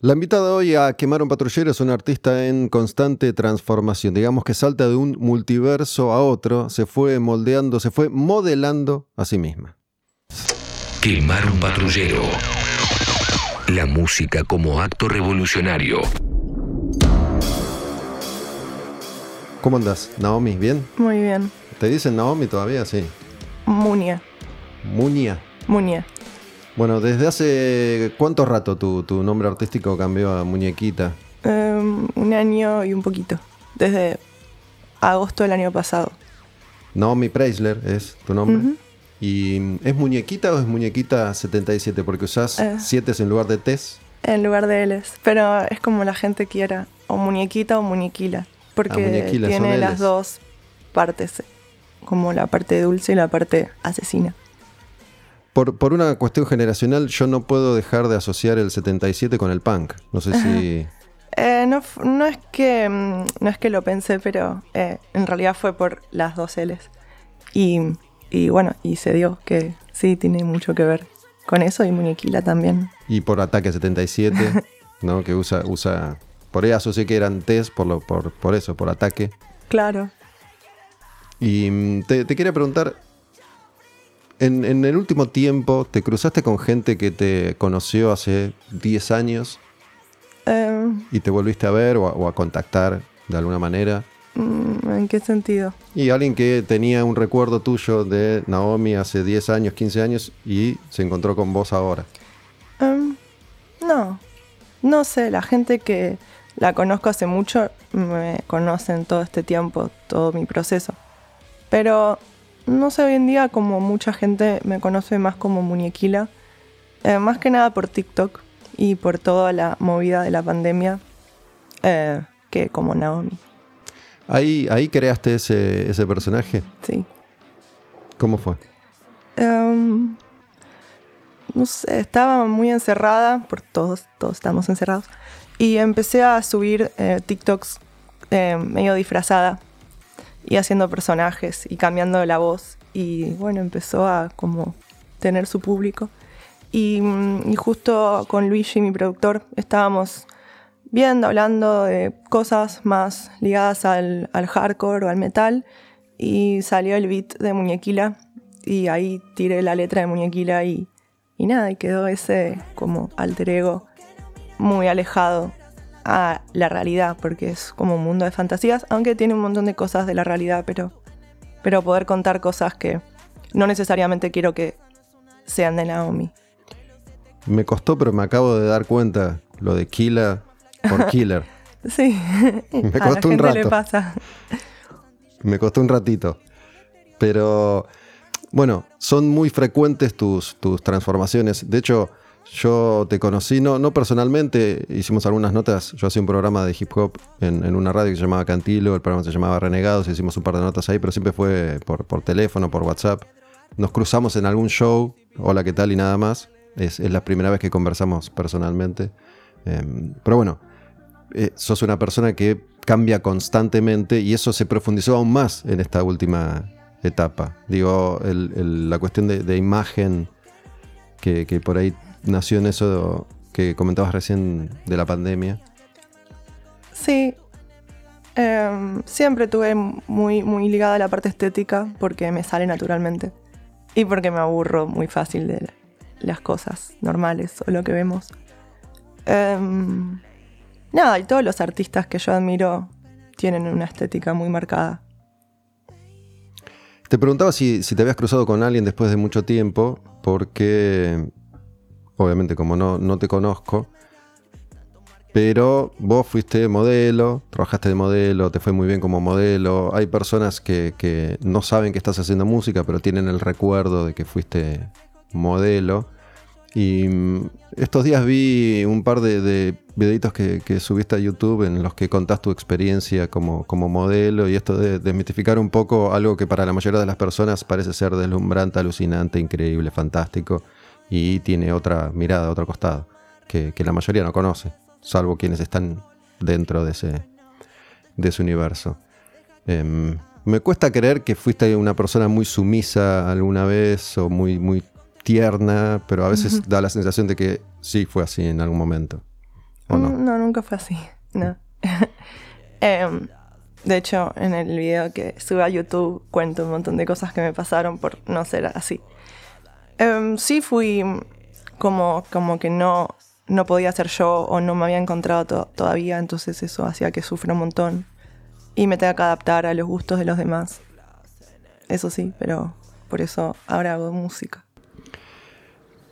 La invitada hoy a Quemar un Patrullero es una artista en constante transformación. Digamos que salta de un multiverso a otro, se fue moldeando, se fue modelando a sí misma. Quemar un patrullero. La música como acto revolucionario. ¿Cómo andas, Naomi? ¿Bien? Muy bien. ¿Te dicen Naomi todavía? Sí. Munia. Muña. Munia. Bueno, ¿desde hace cuánto rato tu, tu nombre artístico cambió a Muñequita? Em, un año y un poquito. Desde agosto del año pasado. Naomi Preisler es tu nombre. ¿Y es muñequita o es muñequita 77? Porque usás Eh. 7 en lugar de Tess. En lugar de Ls. Pero es como la gente quiera. O muñequita o muñequila. Porque Ah, muñequila, tiene las Ls. dos partes. Como la parte dulce y la parte asesina. Por, por una cuestión generacional, yo no puedo dejar de asociar el 77 con el punk. No sé si. Eh, no, no es que mm, no es que lo pensé, pero eh, en realidad fue por las dos Ls. Y, y bueno, y se dio que sí tiene mucho que ver con eso y muñequila también. Y por ataque 77, ¿no? Que usa. usa por ahí asocié que eran Tess por, lo, por, por eso, por ataque. Claro. Y mm, te, te quería preguntar. En, en el último tiempo, ¿te cruzaste con gente que te conoció hace 10 años Eh, y te volviste a ver o a, o a contactar de alguna manera? mm, ¿En qué sentido? Y alguien que tenía un recuerdo tuyo de Naomi hace 10 años, 15 años y se encontró con vos ahora. Em, no, no sé, la gente que la conozco hace mucho me conocen todo este tiempo, todo mi proceso. Pero no sé, hoy en día como mucha gente me conoce más como muñequila, eh, más que nada por TikTok y por toda la movida de la pandemia eh, que como Naomi, Ahí, ahí creaste ese, ese personaje. sí. ¿Cómo fue? Em, no sé, estaba muy encerrada, por todos, todos estamos encerrados, y empecé a subir eh, TikToks medio disfrazada y haciendo personajes y cambiando la voz y bueno, empezó a como tener su público. Y, mm, y justo con Luigi, mi productor, estábamos viendo, hablando de cosas más ligadas al, al hardcore o al metal y salió el beat de Muñequila y ahí tiré la letra de Muñequila y, y nada, y quedó ese como alter ego muy alejado a la realidad porque es como un mundo de fantasías, aunque tiene un montón de cosas de la realidad, pero, pero poder contar cosas que no necesariamente quiero que sean de Naomi. Me costó, pero me acabo de dar cuenta lo de Killer por Killer. Sí, Me a la costó un le rato. pasa. Me costó un ratito. Pero bueno, son muy frecuentes tus, tus transformaciones. De hecho, yo te conocí, no, no personalmente, hicimos algunas notas. Yo hacía un programa de hip hop en, una radio que se llamaba Cantilo, el programa se llamaba Renegados, hicimos un par de notas ahí, pero siempre fue por, teléfono, por WhatsApp. Nos cruzamos en algún show, hola, ¿qué tal? y nada más. Es, la primera vez que conversamos personalmente. Em, pero bueno, eh, sos una persona que cambia constantemente y eso se profundizó aún más en esta última etapa. Digo, la cuestión de, imagen que por ahí nació en eso que comentabas recién de la pandemia. Sí. Em, siempre tuve muy, muy ligada a la parte estética porque me sale naturalmente. Y porque me aburro muy fácil de las cosas normales o lo que vemos. Em, nada, y todos los artistas que yo admiro tienen una estética muy marcada. Te preguntaba si, si te habías cruzado con alguien después de mucho tiempo, porque obviamente como no, no te conozco, pero vos fuiste modelo, trabajaste de modelo, te fue muy bien como modelo. Hay personas que, que no saben que estás haciendo música, pero tienen el recuerdo de que fuiste modelo. Y mm, estos días vi un par de, de videitos que, que subiste a YouTube en los que contás tu experiencia como, como modelo y esto de desmitificar un poco algo que para la mayoría de las personas parece ser deslumbrante, alucinante, increíble, fantástico y tiene otra mirada, otro costado que, que la mayoría no conoce, salvo quienes están dentro de ese, de ese universo. Em, me cuesta creer que fuiste una persona muy sumisa alguna vez o muy, muy tierna, pero a veces da la sensación de que sí fue así en algún momento. ¿O no? Mm, No, nunca fue así. No. Em, de hecho, en el video que sube a YouTube cuento un montón de cosas que me pasaron por no ser así. Em, sí fui como, como que no, no podía ser yo o no me había encontrado to- todavía, entonces eso hacía que sufra un montón y me tenga que adaptar a los gustos de los demás. Eso sí, pero por eso ahora hago música.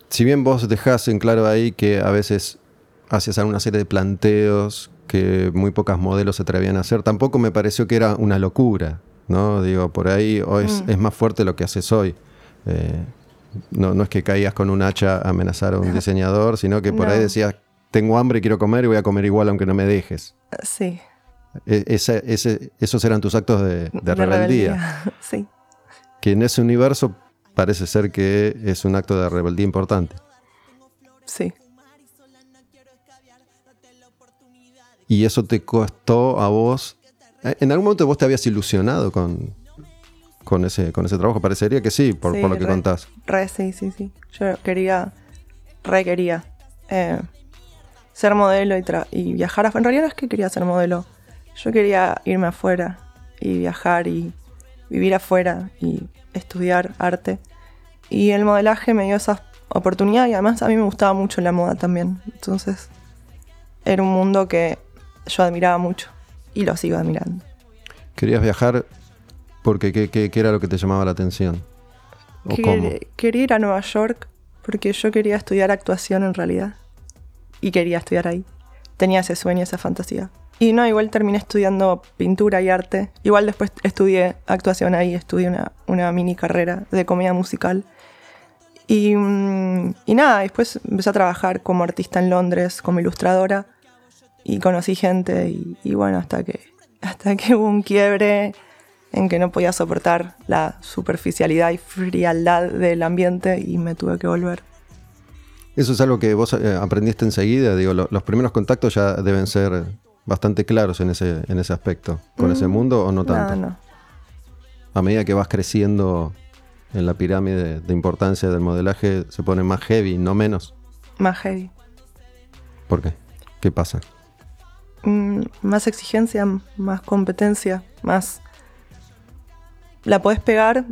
Si bien vos dejás en claro ahí que a veces hacías alguna serie de planteos que muy pocas modelos se atrevían a hacer, tampoco me pareció que era una locura, ¿no? Digo, por ahí o es, Mm. es más fuerte lo que haces hoy. Eh, no, no es que caías con un hacha a amenazar a un diseñador, sino que por ahí decías, tengo hambre, quiero comer y voy a comer igual aunque no me dejes. Sí. E- ese- ese- esos eran tus actos de, de rebeldía. Sí. Que en ese universo parece ser que es un acto de rebeldía importante. Sí. Y eso te costó a vos. ¿En algún momento vos te habías ilusionado con, con, ese, con ese trabajo? Parecería que sí, por, Sí, por lo que re. contás. Re, sí, sí, sí. Yo quería, re quería eh, ser modelo y, tra- y viajar. En realidad no es que quería ser modelo. Yo quería irme afuera y viajar y vivir afuera y estudiar arte. Y el modelaje me dio esa oportunidad y además a mí me gustaba mucho la moda también. Entonces era un mundo que yo admiraba mucho y lo sigo admirando. Querías viajar porque ¿qué, qué- qué era lo que te llamaba la atención? ¿O cómo? Quer- Quería ir a Nueva York porque yo quería estudiar actuación en realidad. Y quería estudiar ahí. Tenía ese sueño, esa fantasía. Y no, igual terminé estudiando pintura y arte. Igual después estudié actuación ahí, estudié una, una mini carrera de comedia musical. Y, mm, y nada, después empecé a trabajar como artista en Londres, como ilustradora. Y conocí gente y, y bueno, hasta que, hasta que hubo un quiebre en que no podía soportar la superficialidad y frialdad del ambiente y me tuve que volver. Eso es algo que vos eh, aprendiste enseguida. Digo, lo- los primeros contactos ya deben ser bastante claros en ese, en ese aspecto. ¿Con ese mundo o no tanto? Mm. No, no. A medida que vas creciendo en la pirámide de importancia del modelaje, se pone más heavy, no menos. Más heavy. ¿Por qué? ¿Qué pasa? Mm, más exigencia, más competencia, más... La podés pegar,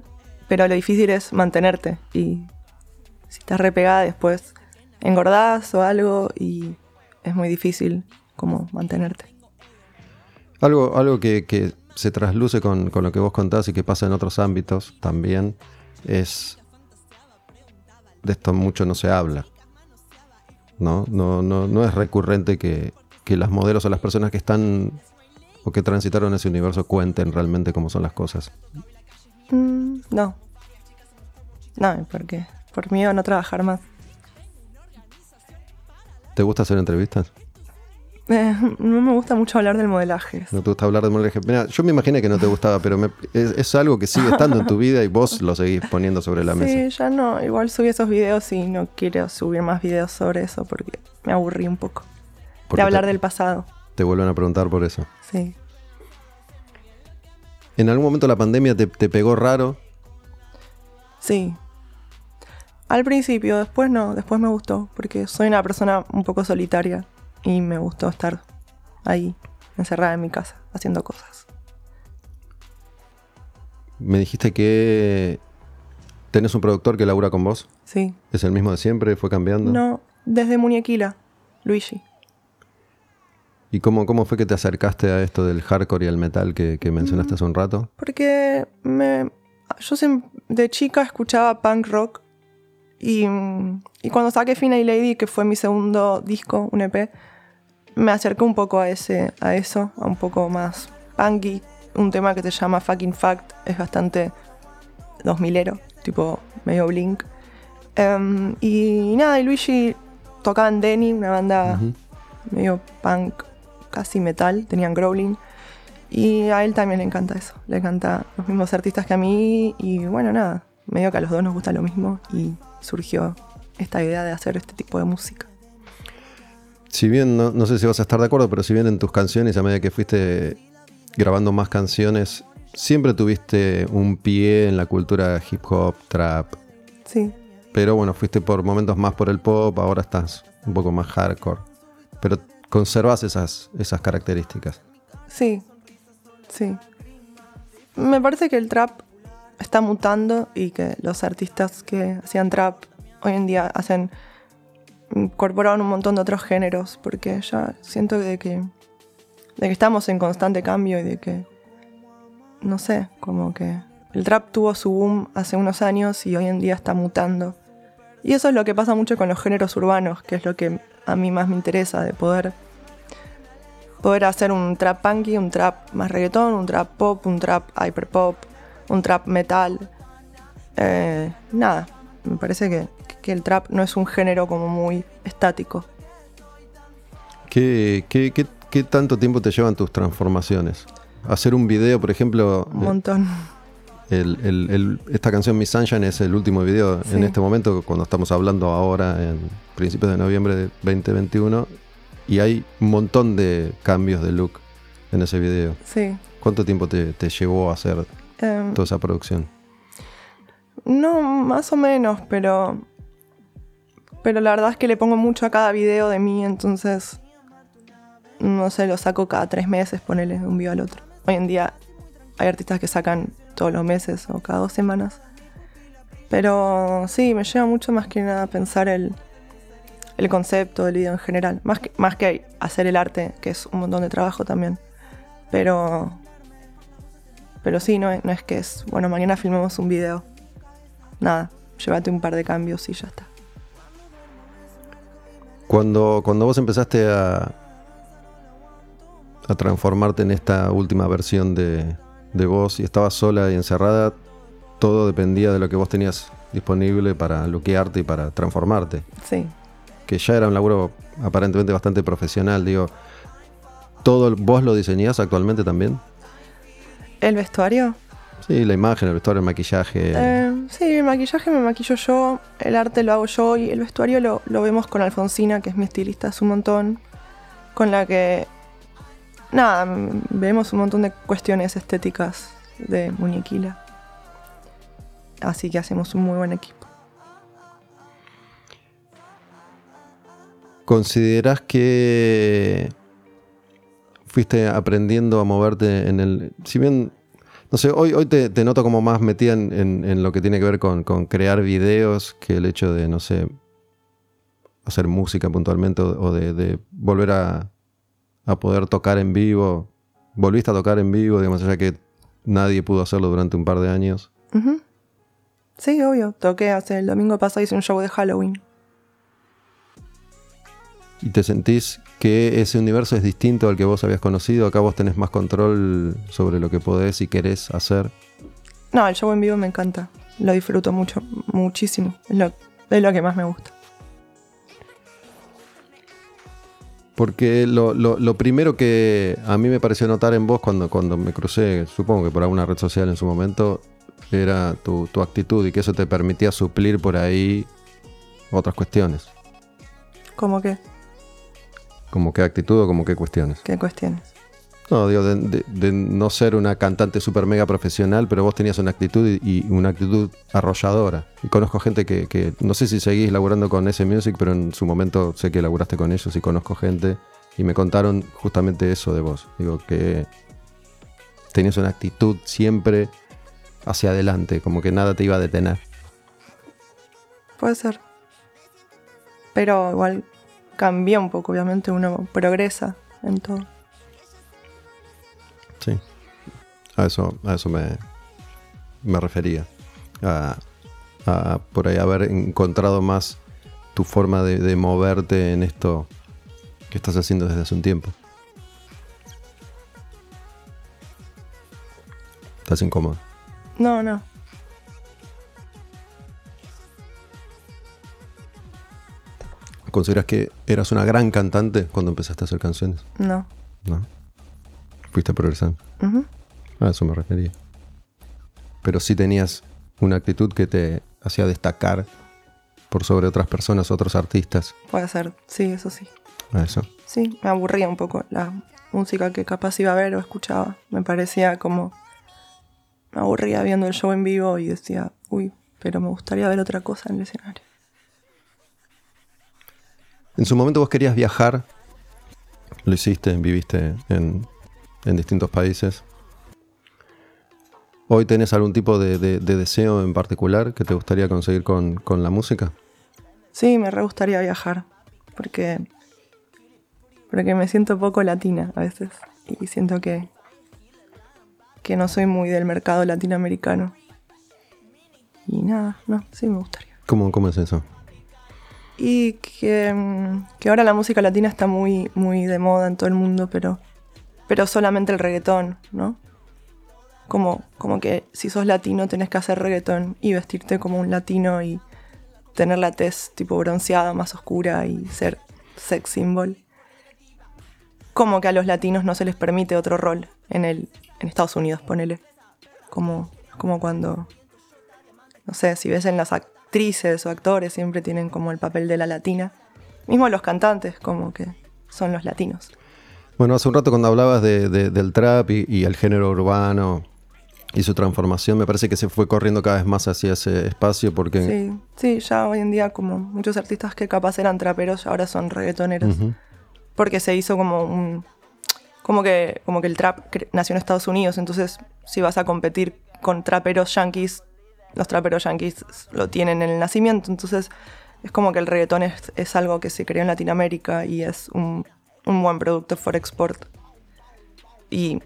pero lo difícil es mantenerte. Y si estás repegada después engordás o algo y es muy difícil como mantenerte. Algo, algo que, se trasluce con, con lo que vos contás y que pasa en otros ámbitos también es. De esto mucho no se habla. ¿No? No, no, no es recurrente que, que las modelos o las personas que están o que transitaron ese universo cuenten realmente cómo son las cosas. Mm, no. No, porque por miedo a no trabajar más. ¿Te gusta hacer entrevistas? Eh, no me gusta mucho hablar del modelaje. ¿No te gusta hablar de modelaje? Mira, yo me imaginé que no te gustaba, pero me- es, es algo que sigue estando en tu vida y vos lo seguís poniendo sobre la mesa. Sí, ya no. Igual subí esos videos y no quiero subir más videos sobre eso porque me aburrí un poco. Porque de hablar te- del pasado. Te vuelven a preguntar por eso. Sí. ¿En algún momento la pandemia te, te pegó raro? Sí. Al principio, después no, después me gustó, porque soy una persona un poco solitaria y me gustó estar ahí, encerrada en mi casa, haciendo cosas. Me dijiste que tenés un productor que labura con vos. Sí. ¿Es el mismo de siempre? ¿Fue cambiando? No, desde Muñequila, Luigi. ¿Y cómo, cómo fue que te acercaste a esto del hardcore y el metal que, que Mm. mencionaste hace un rato? Porque me, yo de chica escuchaba punk rock y, mm, y cuando saqué Fina y Lady, que fue mi segundo disco, un EP, me acerqué un poco a, ese, a eso, a un poco más punky. Un tema que se llama Fucking Fact es bastante 2000ero, tipo medio blink. Em, y nada, y Luigi tocaba en Denny, una banda medio punk, casi metal, tenían growling. Y a él también le encanta eso, le encanta los mismos artistas que a mí y bueno, nada, medio que a los dos nos gusta lo mismo y surgió esta idea de hacer este tipo de música. Si bien, no, no sé si vas a estar de acuerdo, pero si bien en tus canciones, a medida que fuiste grabando más canciones, siempre tuviste un pie en la cultura hip hop, trap. Sí, Pero bueno, fuiste por momentos más por el pop, ahora estás un poco más hardcore. Pero conservas esas, esas características. Sí, sí. Me parece que el trap está mutando y que los artistas que hacían trap hoy en día hacen incorporaron un montón de otros géneros porque ya siento de que de que estamos en constante cambio y de que no sé, como que el trap tuvo su boom hace unos años y hoy en día está mutando. Y eso es lo que pasa mucho con los géneros urbanos, que es lo que a mí más me interesa, de poder, poder hacer un trap punky, un trap más reggaetón, un trap pop, un trap hyperpop, un trap metal. Eh, nada, me parece que, que, el trap no es un género como muy estático. ¿Qué, qué, qué, qué tanto tiempo te llevan tus transformaciones? Hacer un video, por ejemplo... Un montón. El, el, esta canción Miss Sunshine es el último video en este momento, cuando estamos hablando ahora en principios de noviembre de 2021, y hay un montón de cambios de look en ese video. Sí. ¿Cuánto tiempo te, te llevó a hacer em, toda esa producción? No, más o menos, pero. Pero la verdad es que le pongo mucho a cada video de mí, entonces. No sé, lo saco cada tres meses, ponerle de un video al otro. Hoy en día hay artistas que sacan todos los meses o cada dos semanas. Pero sí, me lleva mucho más que nada pensar el, el concepto del video en general. Más que, más que hacer el arte, que es un montón de trabajo también. Pero. Pero sí, no, no es que es. Bueno, mañana filmemos un video. Nada, llévate un par de cambios y ya está. Cuando, cuando vos empezaste a, a transformarte en esta última versión de, de vos y estabas sola y encerrada, todo dependía de lo que vos tenías disponible para bloquearte y para transformarte. Sí. Que ya era un laburo aparentemente bastante profesional, digo. ¿Todo vos lo diseñás actualmente también? ¿El vestuario? Sí, la imagen, el vestuario, el maquillaje. Eh, sí, el maquillaje me maquillo yo, el arte lo hago yo y el vestuario lo, lo vemos con Alfonsina, que es mi estilista hace un montón, con la que nada, vemos un montón de cuestiones estéticas de muñequila. Así que hacemos un muy buen equipo. ¿Consideras que fuiste aprendiendo a moverte en el... Si bien, no sé, hoy, hoy te, noto como más metida en, lo que tiene que ver con, crear videos que el hecho de, no sé, hacer música puntualmente o de volver a, a poder tocar en vivo. Volviste a tocar en vivo, digamos, ya que nadie pudo hacerlo durante un par de años. Sí, obvio. Toqué hace el domingo pasado, hice un show de Halloween. ¿Y te sentís que ese universo es distinto al que vos habías conocido? Acá vos tenés más control sobre lo que podés y querés hacer. No, el show en vivo me encanta. Lo disfruto mucho, muchísimo. Es lo, es lo que más me gusta. Porque lo, lo, primero que a mí me pareció notar en vos cuando, cuando me crucé, supongo que por alguna red social en su momento, era tu, tu actitud y que eso te permitía suplir por ahí otras cuestiones. ¿Cómo qué? ¿Como qué actitud o como qué cuestiones? ¿Qué cuestiones? No, digo, de, no ser una cantante super mega profesional, pero vos tenías una actitud y, una actitud arrolladora. Y conozco gente que, no sé si seguís laburando con ese music, pero en su momento sé que laburaste con ellos y conozco gente y me contaron justamente eso de vos. Digo, que tenías una actitud siempre hacia adelante, como que nada te iba a detener. Puede ser. Pero igual cambia un poco, obviamente uno progresa en todo. A eso, a eso me, me refería. A, por ahí haber encontrado más tu forma de, moverte en esto que estás haciendo desde hace un tiempo. ¿Estás incómodo? No, no. ¿Consideras que eras una gran cantante cuando empezaste a hacer canciones? No. No fuiste progresando. A eso me refería. Pero sí tenías una actitud que te hacía destacar por sobre otras personas, otros artistas. Puede ser, sí, eso sí. A eso. Sí, me aburría un poco la música que capaz iba a ver o escuchaba. Me parecía como. Me aburría viendo el show en vivo y decía, uy, pero me gustaría ver otra cosa en el escenario. En su momento vos querías viajar lo hiciste, viviste en, en distintos países. ¿Hoy tenés algún tipo de, de- de deseo en particular que te gustaría conseguir con, con la música? Sí, me re gustaría viajar. Porque. Porque me siento poco latina a veces. Y siento que. Que no soy muy del mercado latinoamericano. Y nada, no, sí me gustaría. ¿Cómo, cómo es eso? Y que, que ahora la música latina está muy, muy de moda en todo el mundo, pero, pero solamente el reggaetón, ¿no? Como, como que si sos latino tenés que hacer reggaetón y vestirte como un latino y tener la tez tipo bronceada, más oscura y ser sex symbol. Como que a los latinos no se les permite otro rol en, el, en Estados Unidos, ponele. Como, como cuando no sé, si ves en las actrices o actores, siempre tienen como el papel de la latina. Mismo los cantantes, como que son los latinos. Bueno, hace un rato cuando hablabas de- de- del trap y el género urbano y su transformación, me parece que se fue corriendo cada vez más hacia ese espacio porque... Sí, sí, ya hoy en día como muchos artistas que capaz eran traperos ahora son reggaetoneros. Porque se hizo como un... Como que, como que el trap nació en Estados Unidos, entonces si vas a competir con traperos yankees, los traperos yankees lo tienen en el nacimiento, entonces es como que el reggaetón es, es algo que se creó en Latinoamérica y es un, un buen producto for export. Y,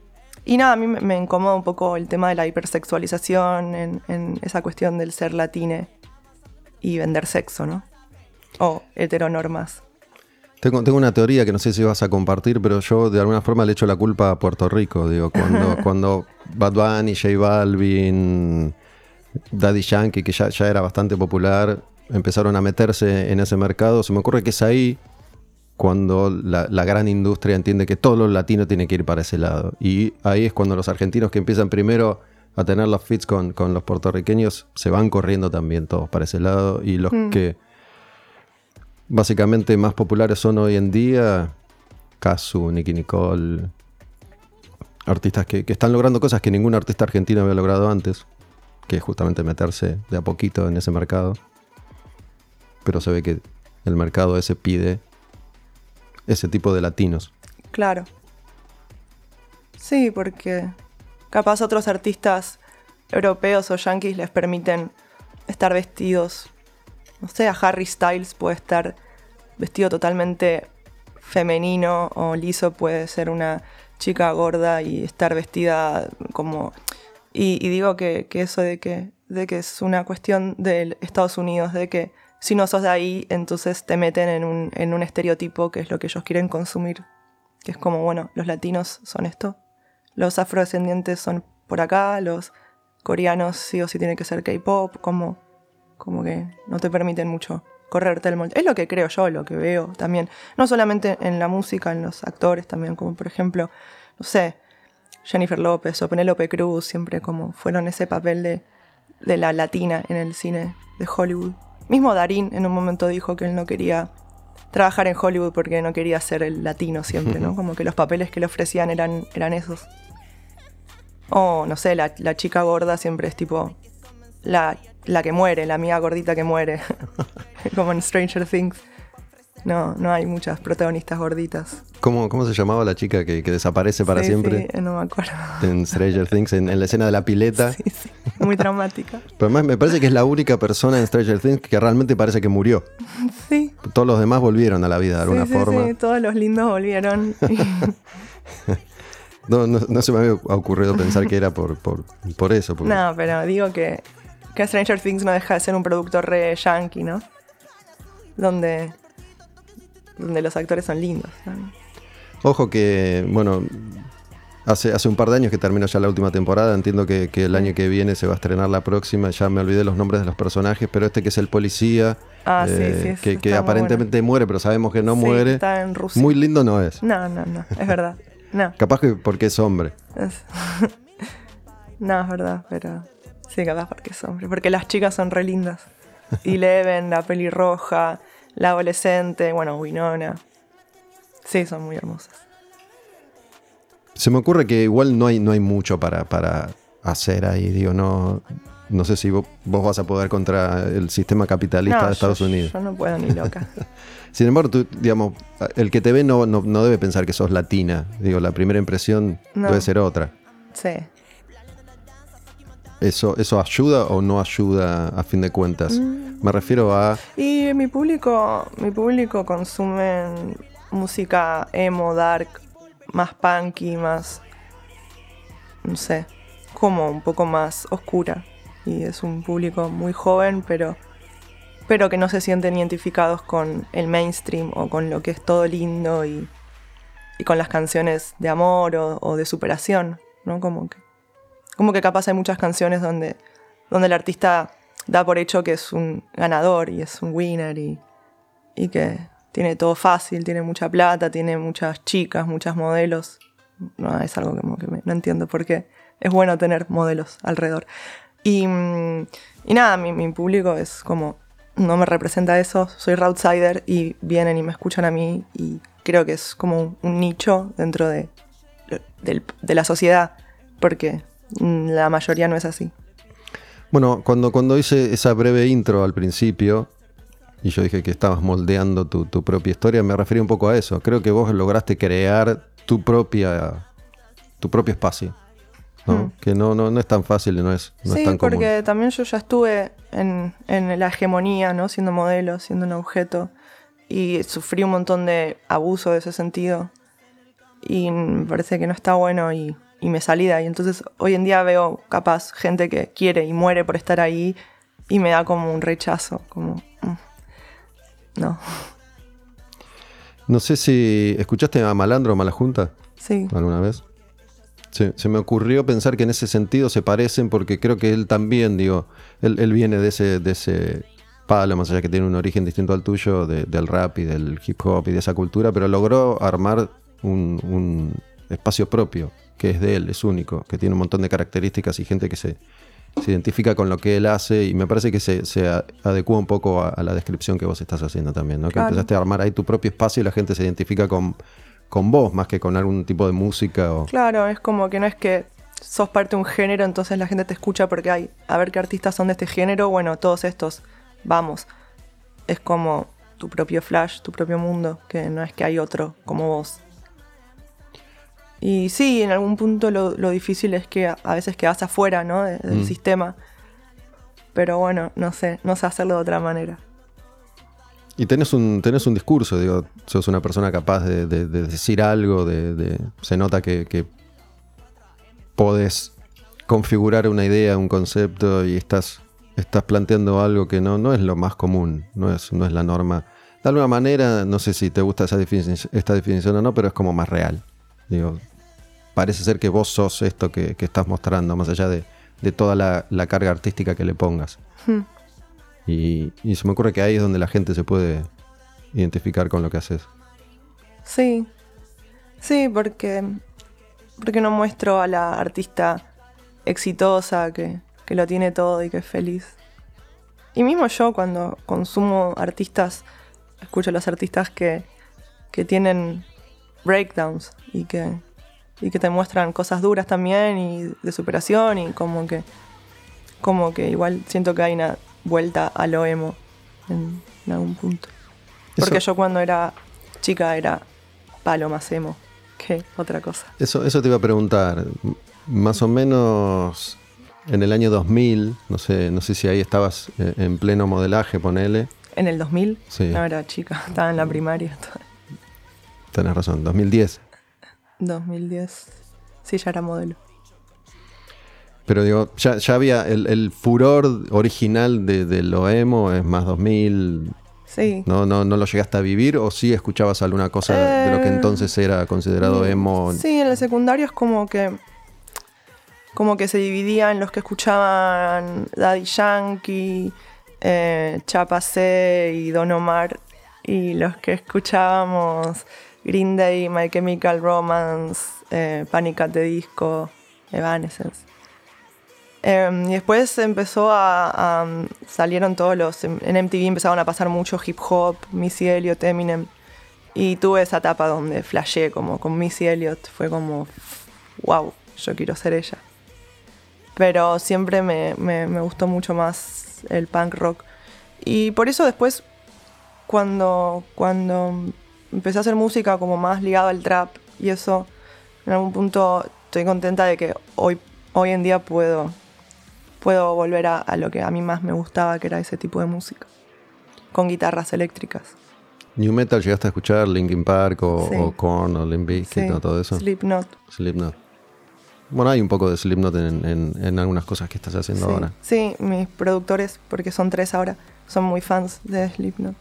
y nada, a mí me, incomoda un poco el tema de la hipersexualización en, en esa cuestión del ser latine y vender sexo, ¿no? O heteronormas. Tengo, tengo una teoría que no sé si vas a compartir, pero yo de alguna forma le echo la culpa a Puerto Rico. Digo, cuando, cuando Bad Bunny, J Balvin, Daddy Yankee, que ya, ya era bastante popular, empezaron a meterse en ese mercado, se me ocurre que es ahí cuando la, la gran industria entiende que todos los latinos tienen que ir para ese lado. Y ahí es cuando los argentinos que empiezan primero a tener los fits con, con los puertorriqueños se van corriendo también todos para ese lado. Y los que básicamente más populares son hoy en día, Kazu, Nicky Nicole, artistas que, que están logrando cosas que ningún artista argentino había logrado antes, que es justamente meterse de a poquito en ese mercado. Pero se ve que el mercado ese pide ese tipo de latinos. Claro. Sí, porque capaz otros artistas europeos o yankees les permiten estar vestidos. No sé, a Harry Styles puede estar vestido totalmente femenino o liso puede ser una chica gorda y estar vestida como... Y, y digo que, que eso de que, de que es una cuestión de Estados Unidos, de que si no sos de ahí, entonces te meten en un, en un estereotipo que es lo que ellos quieren consumir. Que es como, bueno, los latinos son esto, los afrodescendientes son por acá, los coreanos sí o sí tienen que ser K-pop, como, como que no te permiten mucho correrte el molde. Es lo que creo yo, lo que veo también. No solamente en la música, en los actores también, como por ejemplo, no sé, Jennifer López o Penélope Cruz, siempre como fueron ese papel de, de la latina en el cine de Hollywood. Mismo Darín en un momento dijo que él no quería trabajar en Hollywood porque no quería ser el latino siempre, ¿no? Como que los papeles que le ofrecían eran, eran esos. O, no sé, la, la chica gorda siempre es tipo la, la que muere, la amiga gordita que muere. Como en Stranger Things. No, no hay muchas protagonistas gorditas. ¿Cómo, cómo se llamaba la chica que, que desaparece para Sí, siempre sí, no me acuerdo. en Stranger Things, en, en la escena de la pileta? Sí, sí, muy traumática. Pero además me parece que es la única persona en Stranger Things que realmente parece que murió. Sí. Todos los demás volvieron a la vida de alguna sí, forma. sí, todos los lindos volvieron. No, no, no se me había ocurrido pensar que era por, por, por eso. porque- no, pero digo que, que Stranger Things no deja de ser un producto re yankee, ¿no? Donde, donde los actores son lindos. ¿no? Ojo que, bueno, hace, hace un par de años que terminó ya la última temporada. Entiendo que, que el año que viene se va a estrenar la próxima. Ya me olvidé los nombres de los personajes, pero este que es el policía, Ah, sí, eh, sí, ese que, aparentemente muere, pero sabemos que no Sí, muere. Está en Rusia. Muy lindo no es. No, no, no, es verdad. No, Capaz que porque es hombre. es... no, es verdad, pero sí, capaz porque es hombre. Porque las chicas son re lindas. Y Leven, la pelirroja, la adolescente, bueno, Winona. Sí, son muy hermosas. Se me ocurre que igual no hay, no hay mucho para, para hacer ahí. Digo, no. no sé si vos, vos vas a poder contra el sistema capitalista No, de Estados yo- Unidos. Yo no puedo ni loca. Sin embargo, tú, digamos, el que te ve no, no, no debe pensar que sos latina. Digo, la primera impresión debe ser otra. sí. ¿Eso, ¿Eso ayuda o no ayuda a fin de cuentas? Mm. Me refiero a... Y mi público, mi público consume música emo, dark, más punky, más, no sé, como un poco más oscura. Y es un público muy joven, pero, pero que no se sienten identificados con el mainstream o con lo que es todo lindo y, y con las canciones de amor o, o de superación, ¿no? Como que, como que capaz hay muchas canciones donde, donde el artista da por hecho que es un ganador y es un winner y, y que tiene todo fácil, tiene mucha plata, tiene muchas chicas, muchas modelos. No, es algo que no entiendo por qué es bueno tener modelos alrededor. Y, mm, y nada, mi, mi público es como, no me representa eso, soy outsider y vienen y me escuchan a mí y creo que es como un, nicho dentro de, del- de la sociedad, porque la mayoría no es así. Bueno, cuando, cuando hice esa breve intro al principio, y yo dije que estabas moldeando tu, tu propia historia, me refería un poco a eso. Creo que vos lograste crear tu propia tu propio espacio. ¿no? Mm. Que no, no, no es tan fácil y no es, no es sí, tan común. porque también yo ya estuve en, en la hegemonía, ¿no? Siendo modelo, siendo un objeto. Y sufrí un montón de abuso de ese sentido. Y me parece que no está bueno y, y me salí de ahí. Entonces hoy en día veo capaz gente que quiere y muere por estar ahí y me da como un rechazo, como... mm, no, No sé si escuchaste a Malandro o Malajunta sí. alguna vez. Se, se me ocurrió pensar que en ese sentido se parecen porque creo que él también, digo, él, él viene de ese, de ese palo, más allá que tiene un origen distinto al tuyo, de- del rap y del hip hop y de esa cultura, pero logró armar un, un espacio propio, que es de él, es único, que tiene un montón de características y gente que se, se identifica con lo que él hace y me parece que se, se adecua un poco a, a la descripción que vos estás haciendo también, ¿no? Que Claro. empezaste a armar ahí tu propio espacio y la gente se identifica con, con vos más que con algún tipo de música o... Claro, es como que no es que sos parte de un género, entonces la gente te escucha porque hay, a ver qué artistas son de este género, bueno, todos estos, vamos. Es como tu propio flash, tu propio mundo, que no es que hay otro como vos. Y sí, en algún punto lo, lo difícil es que a, a veces quedas afuera, ¿no? de- del Mm. sistema. Pero bueno, no sé, no sé hacerlo de otra manera. Y tenés un, tenés un discurso, digo, sos una persona capaz de, de- de decir algo, de, de- se nota que, que podés configurar una idea, un concepto y estás, estás planteando algo que no, no es lo más común, no es, no es la norma. De alguna manera, no sé si te gusta esa definición, esta definición o no, pero es como más real. Digo, parece ser que vos sos esto que, que estás mostrando, más allá de, de toda la, la carga artística que le pongas. Hmm. Y, y se me ocurre que ahí es donde la gente se puede identificar con lo que haces. Sí, sí, porque, porque no muestro a la artista exitosa que, que lo tiene todo y que es feliz. Y mismo yo cuando consumo artistas, escucho a los artistas que, que tienen breakdowns y que, y que te muestran cosas duras también y de superación y como que, como que igual siento que hay una vuelta a lo emo en, en algún punto. Porque Eso- yo cuando era chica era palo más emo que otra cosa. Eso, eso te iba a preguntar. Más o menos en el año 2000, no sé, no sé si ahí estabas eh, en pleno modelaje, ponele. En el 2000, Sí. no era chica, estaba en la primaria. Tenés razón, 2010. 2010, sí, ya era modelo. Pero digo, ya, ya había el, el furor original de, de lo emo, es más 2000. Sí. ¿no? ¿No, ¿No lo llegaste a vivir o sí escuchabas alguna cosa de lo que Eh, entonces era considerado emo? Sí, en el secundario es como que. Como que se dividía en los que escuchaban Daddy Yankee, eh, Chapa C y Don Omar, y los que escuchábamos Green Day, My Chemical Romance, eh, Panic at the Disco, Evanescence. Eh, y después empezó a, a- salieron todos los en MTV empezaron a pasar mucho hip hop, Missy Elliott, Eminem y tuve esa etapa donde flashé como con Missy Elliott fue como wow, yo quiero ser ella. pero siempre me, me, me gustó mucho más el punk rock. Y por eso después, cuando, cuando empecé a hacer música como más ligado al trap y eso, en algún punto estoy contenta de que hoy, hoy en día puedo, puedo volver a, a lo que a mí más me gustaba, que era ese tipo de música, con guitarras eléctricas. New Metal llegaste a escuchar Linkin Park o, Sí. o Korn o Limp Bizkit Sí, o todo eso. Slipknot. Slipknot. Bueno, hay un poco de Slipknot en, en, en algunas cosas que estás haciendo Sí. ahora. Sí, mis productores, porque son tres ahora, son muy fans de Slipknot.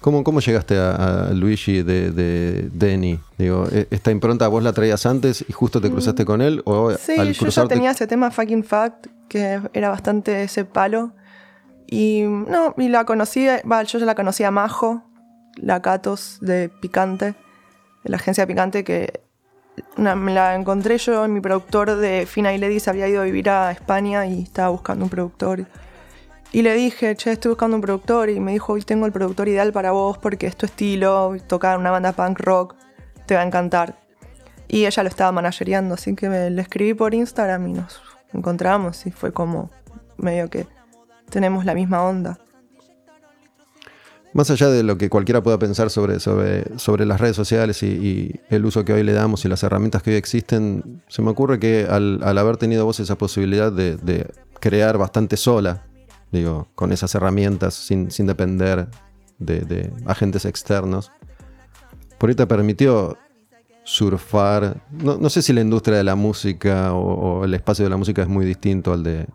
¿Cómo, cómo llegaste a, a Luigi de, de Denny? Digo, ¿e- ¿esta impronta vos la traías antes y justo te cruzaste con él? ¿O Mm. Sí, al yo ya tenía ese tema Fucking Fact, que era bastante ese palo. Y no, y la conocí, va, yo ya la conocía a Majo, la Catos de Picante, de la agencia Picante, que una- me la encontré yo, mi productor de Fina y Lady se había ido a vivir a España y estaba buscando un productor. Y le dije, che, estoy buscando un productor. Y me dijo, hoy tengo el productor ideal para vos porque es tu estilo, tocar una banda punk rock, te va a encantar. Y ella lo estaba managereando, así que me- le escribí por Instagram y nos encontramos y fue como medio que tenemos la misma onda. Más allá de lo que cualquiera pueda pensar sobre, sobre, sobre las redes sociales y, y el uso que hoy le damos y las herramientas que hoy existen, se me ocurre que al, al haber tenido vos esa posibilidad de, de crear bastante sola, digo, con esas herramientas, sin, sin depender de, de agentes externos, por ahí te permitió surfar, no, no sé si la industria de la música o, el espacio de la música es muy distinto al de,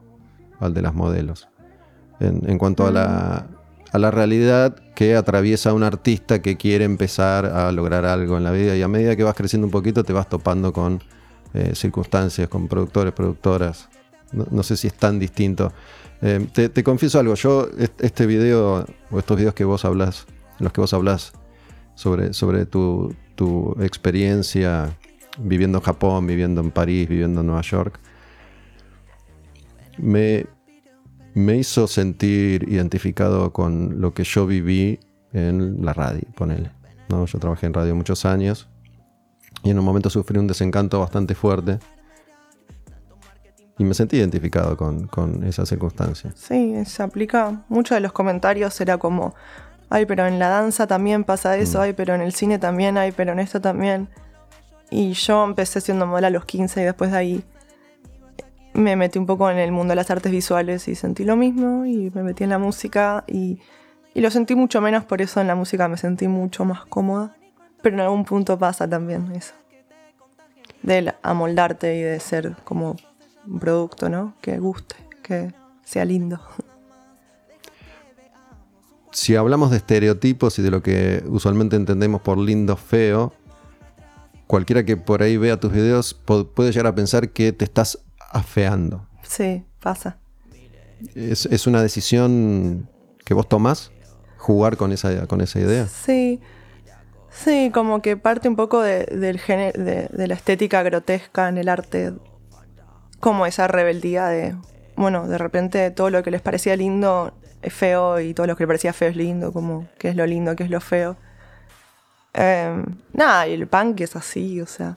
al de las modelos, en, en cuanto a la, a la realidad que atraviesa un artista que quiere empezar a lograr algo en la vida y a medida que vas creciendo un poquito te vas topando con eh, circunstancias, con productores, productoras. No, no sé si es tan distinto. Eh, te, confieso algo, yo est- este video o estos videos que vos hablas, los que vos hablas sobre, sobre tu, tu experiencia viviendo en Japón, viviendo en París, viviendo en Nueva York, me, me hizo sentir identificado con lo que yo viví en la radio, ponele. ¿no? Yo trabajé en radio muchos años y en un momento sufrí un desencanto bastante fuerte y me sentí identificado con, con esa circunstancia. Sí, se aplica. Muchos de los comentarios era como, ay, pero en la danza también pasa eso, ay, pero en el cine también, ay, pero en esto también. Y yo empecé siendo modelo a los 15 y después de ahí me metí un poco en el mundo de las artes visuales y sentí lo mismo y me metí en la música y, y lo sentí mucho menos, por eso en la música me sentí mucho más cómoda. Pero en algún punto pasa también eso. De amoldarte y de ser como un producto, ¿no? Que guste, que sea lindo. Si hablamos de estereotipos y de lo que usualmente entendemos por lindo, feo, cualquiera que por ahí vea tus videos puede llegar a pensar que te estás afeando. Sí, pasa. ¿Es, es una decisión que vos tomás? ¿Jugar con esa, con esa idea? Sí. Sí, como que parte un poco de, del de la estética grotesca en el arte. Como esa rebeldía de, bueno, de repente todo lo que les parecía lindo es feo y todo lo que les parecía feo es lindo, como qué es lo lindo, qué es lo feo. Eh, nada, y el punk es así, o sea.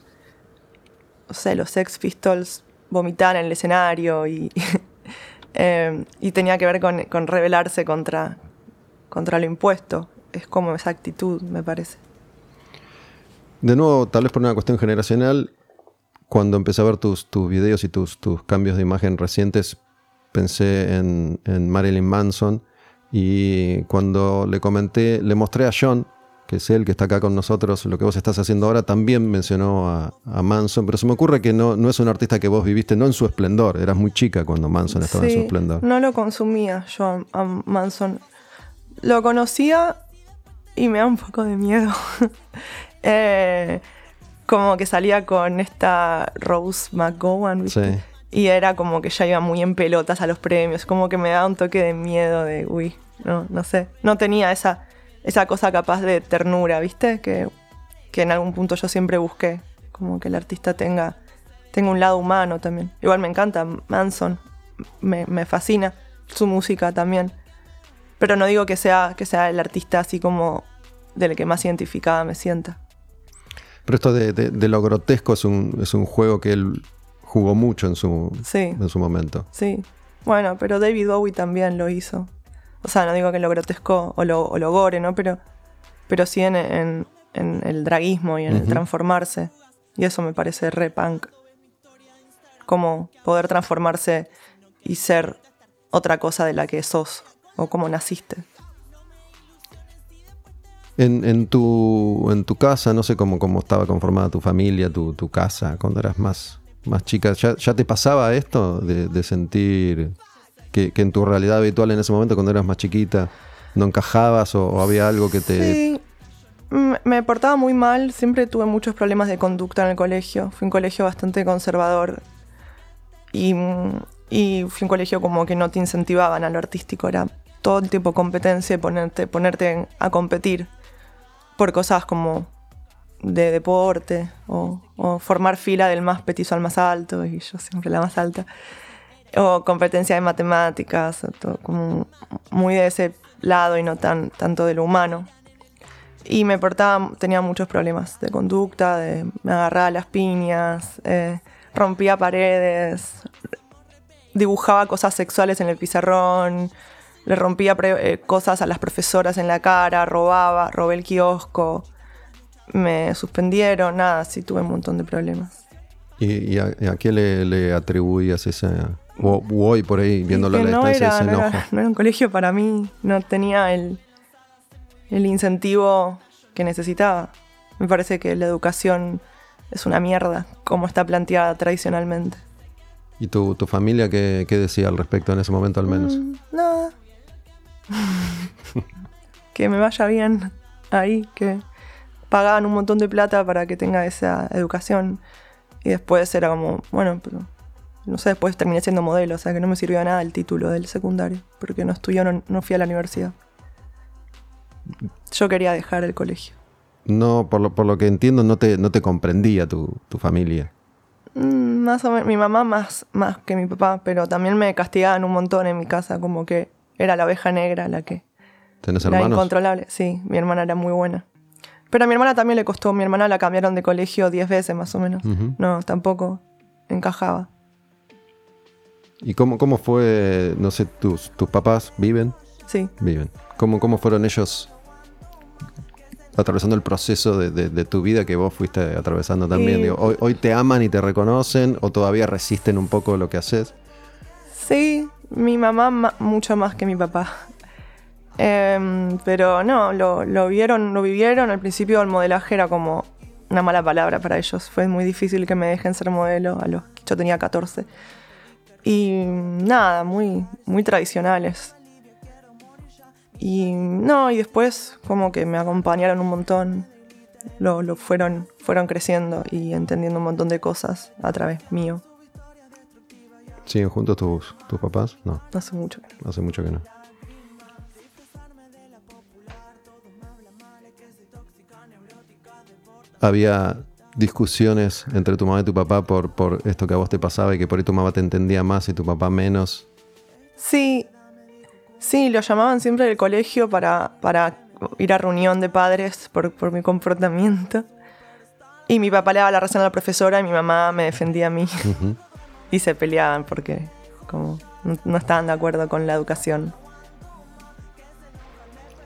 O sea, los Sex Pistols vomitaban en el escenario y, eh, y tenía que ver con, con rebelarse contra, contra lo impuesto. Es como esa actitud, me parece. De nuevo, tal vez por una cuestión generacional, cuando empecé a ver tus, tus videos y tus, tus cambios de imagen recientes, pensé en, en Marilyn Manson y cuando le comenté, le mostré a John, que es él que está acá con nosotros, lo que vos estás haciendo ahora, también mencionó a, a Manson, pero se me ocurre que no, no es un artista que vos viviste, no en su esplendor, eras muy chica cuando Manson estaba en su esplendor. No lo consumía yo a Manson. Lo conocía y me da un poco de miedo. Eh, como que salía con esta Rose McGowan. Y era como que ya iba muy en pelotas a los premios. Como que me daba un toque de miedo, de uy, no, no sé. No tenía esa, esa cosa capaz de ternura, ¿viste? Que, que en algún punto yo siempre busqué. Como que el artista tenga, tenga un lado humano también. Igual me encanta Manson. Me, me fascina su música también. Pero no digo que sea, que sea el artista así como del que más identificada me sienta. Pero esto de, de- de lo grotesco es un, es un juego que él jugó mucho en su, Sí. en su momento. Sí. Bueno, pero David Bowie también lo hizo. O sea, no digo que lo grotesco o lo, o lo gore, ¿no? Pero, pero sí en, en- en el draguismo y en el transformarse. Y eso me parece re punk. Como poder transformarse y ser otra cosa de la que sos. O como naciste. En, en tu, en tu casa, no sé cómo, cómo estaba conformada tu familia, tu, tu casa, cuando eras más, más chica, ¿ya, ya te pasaba esto de, de sentir que, que en tu realidad habitual en ese momento, cuando eras más chiquita, no encajabas o, había algo que te... Sí. M- Me portaba muy mal, siempre tuve muchos problemas de conducta en el colegio. Fui un colegio bastante conservador y, mm, y fui un colegio como que no te incentivaban a lo artístico, era todo el tiempo competencia y ponerte, ponerte a competir por cosas como de deporte o, formar fila del más petizo al más alto y yo siempre la más alta. O competencia de matemáticas, como muy de ese lado y no tan, tanto de lo humano. Y me portaba, tenía muchos problemas de conducta, me agarraba las piñas, eh, rompía paredes, dibujaba cosas sexuales en el pizarrón, le rompía eh, cosas a las profesoras en la cara, robaba, robé el kiosco, me suspendieron, nada, sí tuve un montón de problemas. ¿Y, y a, y a qué le, le atribuías esa... O, hoy por ahí, viéndolo a la no distancia, era, ese no, era, no era un colegio para mí, no tenía el, el incentivo que necesitaba. Me parece que la educación es una mierda, como está planteada tradicionalmente. ¿Y tu, tu familia qué, qué decía al respecto en ese momento al menos? Mm, nada. que me vaya bien ahí, que pagaban un montón de plata para que tenga esa educación. Y después era como, bueno, pero no sé, después terminé siendo modelo, o sea que no me sirvió nada el título del secundario, porque no estudié, no, no fui a la universidad. Yo quería dejar el colegio. No, por lo, por lo que entiendo, no te, no te comprendía tu, tu familia. Mm, Más o menos, mi mamá más, más que mi papá, pero también me castigaban un montón en mi casa, como que era la oveja negra la que ¿Tenés La hermanos? incontrolable, sí, mi hermana era muy buena. Pero a mi hermana también le costó, mi hermana la cambiaron de colegio 10 veces más o menos. No, tampoco encajaba. ¿Y cómo, cómo fue, no sé, tus, tus papás viven? Sí. Viven. ¿Cómo, cómo fueron ellos atravesando el proceso de, de- de tu vida que vos fuiste atravesando también? Y- Digo, hoy, ¿Hoy te aman y te reconocen o todavía resisten un poco lo que haces? Sí, mi mamá ma- mucho más que mi papá. Em, pero no, lo, lo vieron, lo vivieron. Al principio el modelaje era como una mala palabra para ellos. Fue muy difícil que me dejen ser modelo a los yo tenía 14. Y nada, muy, muy tradicionales. Y no, y después como que me acompañaron un montón. Lo, lo fueron, fueron creciendo y entendiendo un montón de cosas a través mío. ¿Siguen juntos tus, tus papás? No, Hace mucho. que no. hace mucho que no. Había discusiones entre tu mamá y tu papá por, por esto que a vos te pasaba y que por ahí tu mamá te entendía más y tu papá menos. Sí, sí, lo llamaban siempre del colegio para, para ir a reunión de padres por, por mi comportamiento. Y mi papá le daba la razón a la profesora y mi mamá me defendía a mí. Ujú. Y se peleaban porque como no, no estaban de acuerdo con la educación.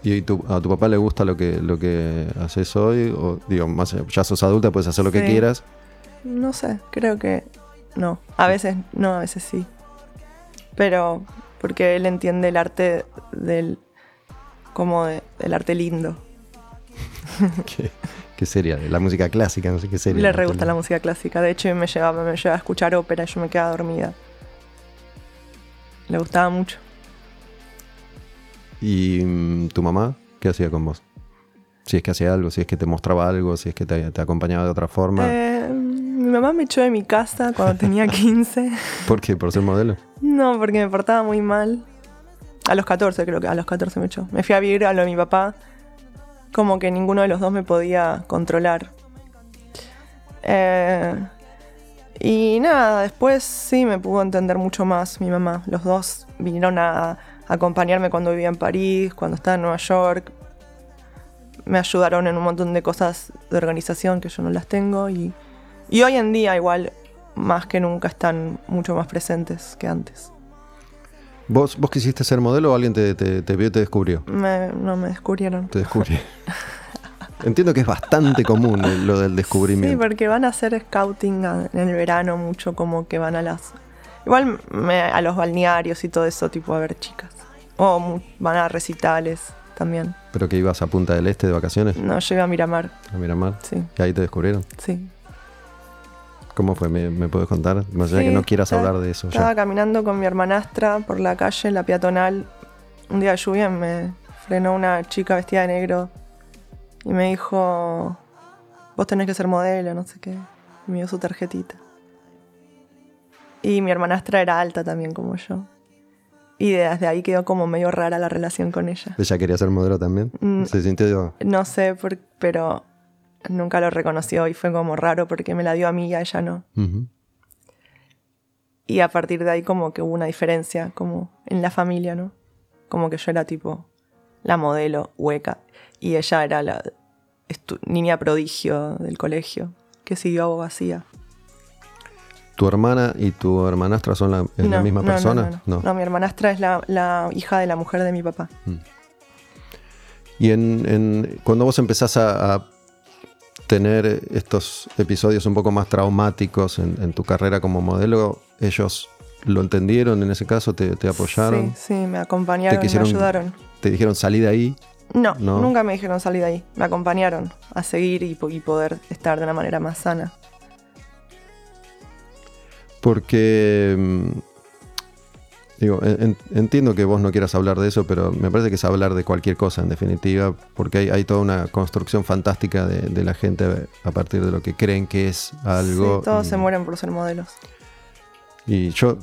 ¿Y tu- a tu papá le gusta lo que, lo que haces hoy? O digo, más, ya sos adulta, puedes hacer lo que quieras. No sé, creo que no. A veces no, a veces sí. Pero porque él entiende el arte del como de- del arte lindo. ¿Qué, qué sería? La música clásica, no sé qué sería. Le re gusta la música clásica. De hecho, me llevaba, me llevaba a escuchar ópera y yo me quedaba dormida. Le gustaba mucho. ¿Y mm, tu mamá qué hacía con vos? Si es que hacía algo, si es que te mostraba algo, si es que te, te acompañaba de otra forma. Eh, mi mamá me echó de mi casa cuando tenía 15. ¿Por qué? ¿Por ser modelo? No, porque me portaba muy mal. A los 14 creo que, a los 14 me echó. Me fui a vivir a lo de mi papá. Como que ninguno de los dos me podía controlar. Eh, y nada, después sí me pudo entender mucho más mi mamá. Los dos vinieron a acompañarme cuando vivía en París, cuando estaba en Nueva York. Me ayudaron en un montón de cosas de organización que yo no las tengo. Y, y hoy en día igual más que nunca están mucho más presentes que antes. ¿Vos, vos quisiste ser modelo o alguien te, te, te vio y te descubrió? Me- no me descubrieron. Te descubrí. Entiendo que es bastante común el- lo del Sí, descubrimiento. porque van a hacer scouting en el verano mucho, como que van a las... Igual me- a los balnearios y todo eso, tipo a ver chicas. O van a recitales también. Pero que ibas a Punta del Este de vacaciones, No, llegué a Miramar, a Miramar, sí, y ahí te descubrieron. sí. ¿Cómo fue? ¿Me, me puedes contar? Más allá Sí, que no quieras hablar de eso Estaba ya. caminando con mi hermanastra por la calle, la peatonal. Un día de lluvia me frenó una chica vestida de negro y me dijo, vos tenés que ser modelo, no sé qué. Y me dio su tarjetita. Y mi hermanastra era alta también como yo. Y desde ahí quedó como medio rara la relación con ella. ¿Ella quería ser modelo también? Mm. Se sintió... No sé, por- pero nunca lo reconoció y fue como raro porque me la dio a mí y a ella no. Y a partir de ahí como que hubo una diferencia, como en la familia, ¿no? Como que yo era tipo la modelo hueca y ella era la niña prodigio del colegio que siguió abogacía. ¿Tu hermana y tu hermanastra son la, misma no, persona? No, mi hermanastra es la, la hija de la mujer de mi papá. Y en, en- cuando vos empezás a, a tener estos episodios un poco más traumáticos en, en tu carrera como modelo, ellos lo entendieron en ese caso, te, te apoyaron, Sí, sí, me acompañaron, me quisieron- ayudaron. te dijeron salí de ahí. No, No. nunca me dijeron salir de ahí. Me acompañaron a seguir y poder estar de una manera más sana. Porque, mm, digo, en- en- entiendo que vos no quieras hablar de eso, pero me parece que es hablar de cualquier cosa en definitiva, porque hay, hay toda una construcción fantástica de, de la gente a partir de lo que creen que es algo. Sí, todos se mueren por ser modelos. Y yo,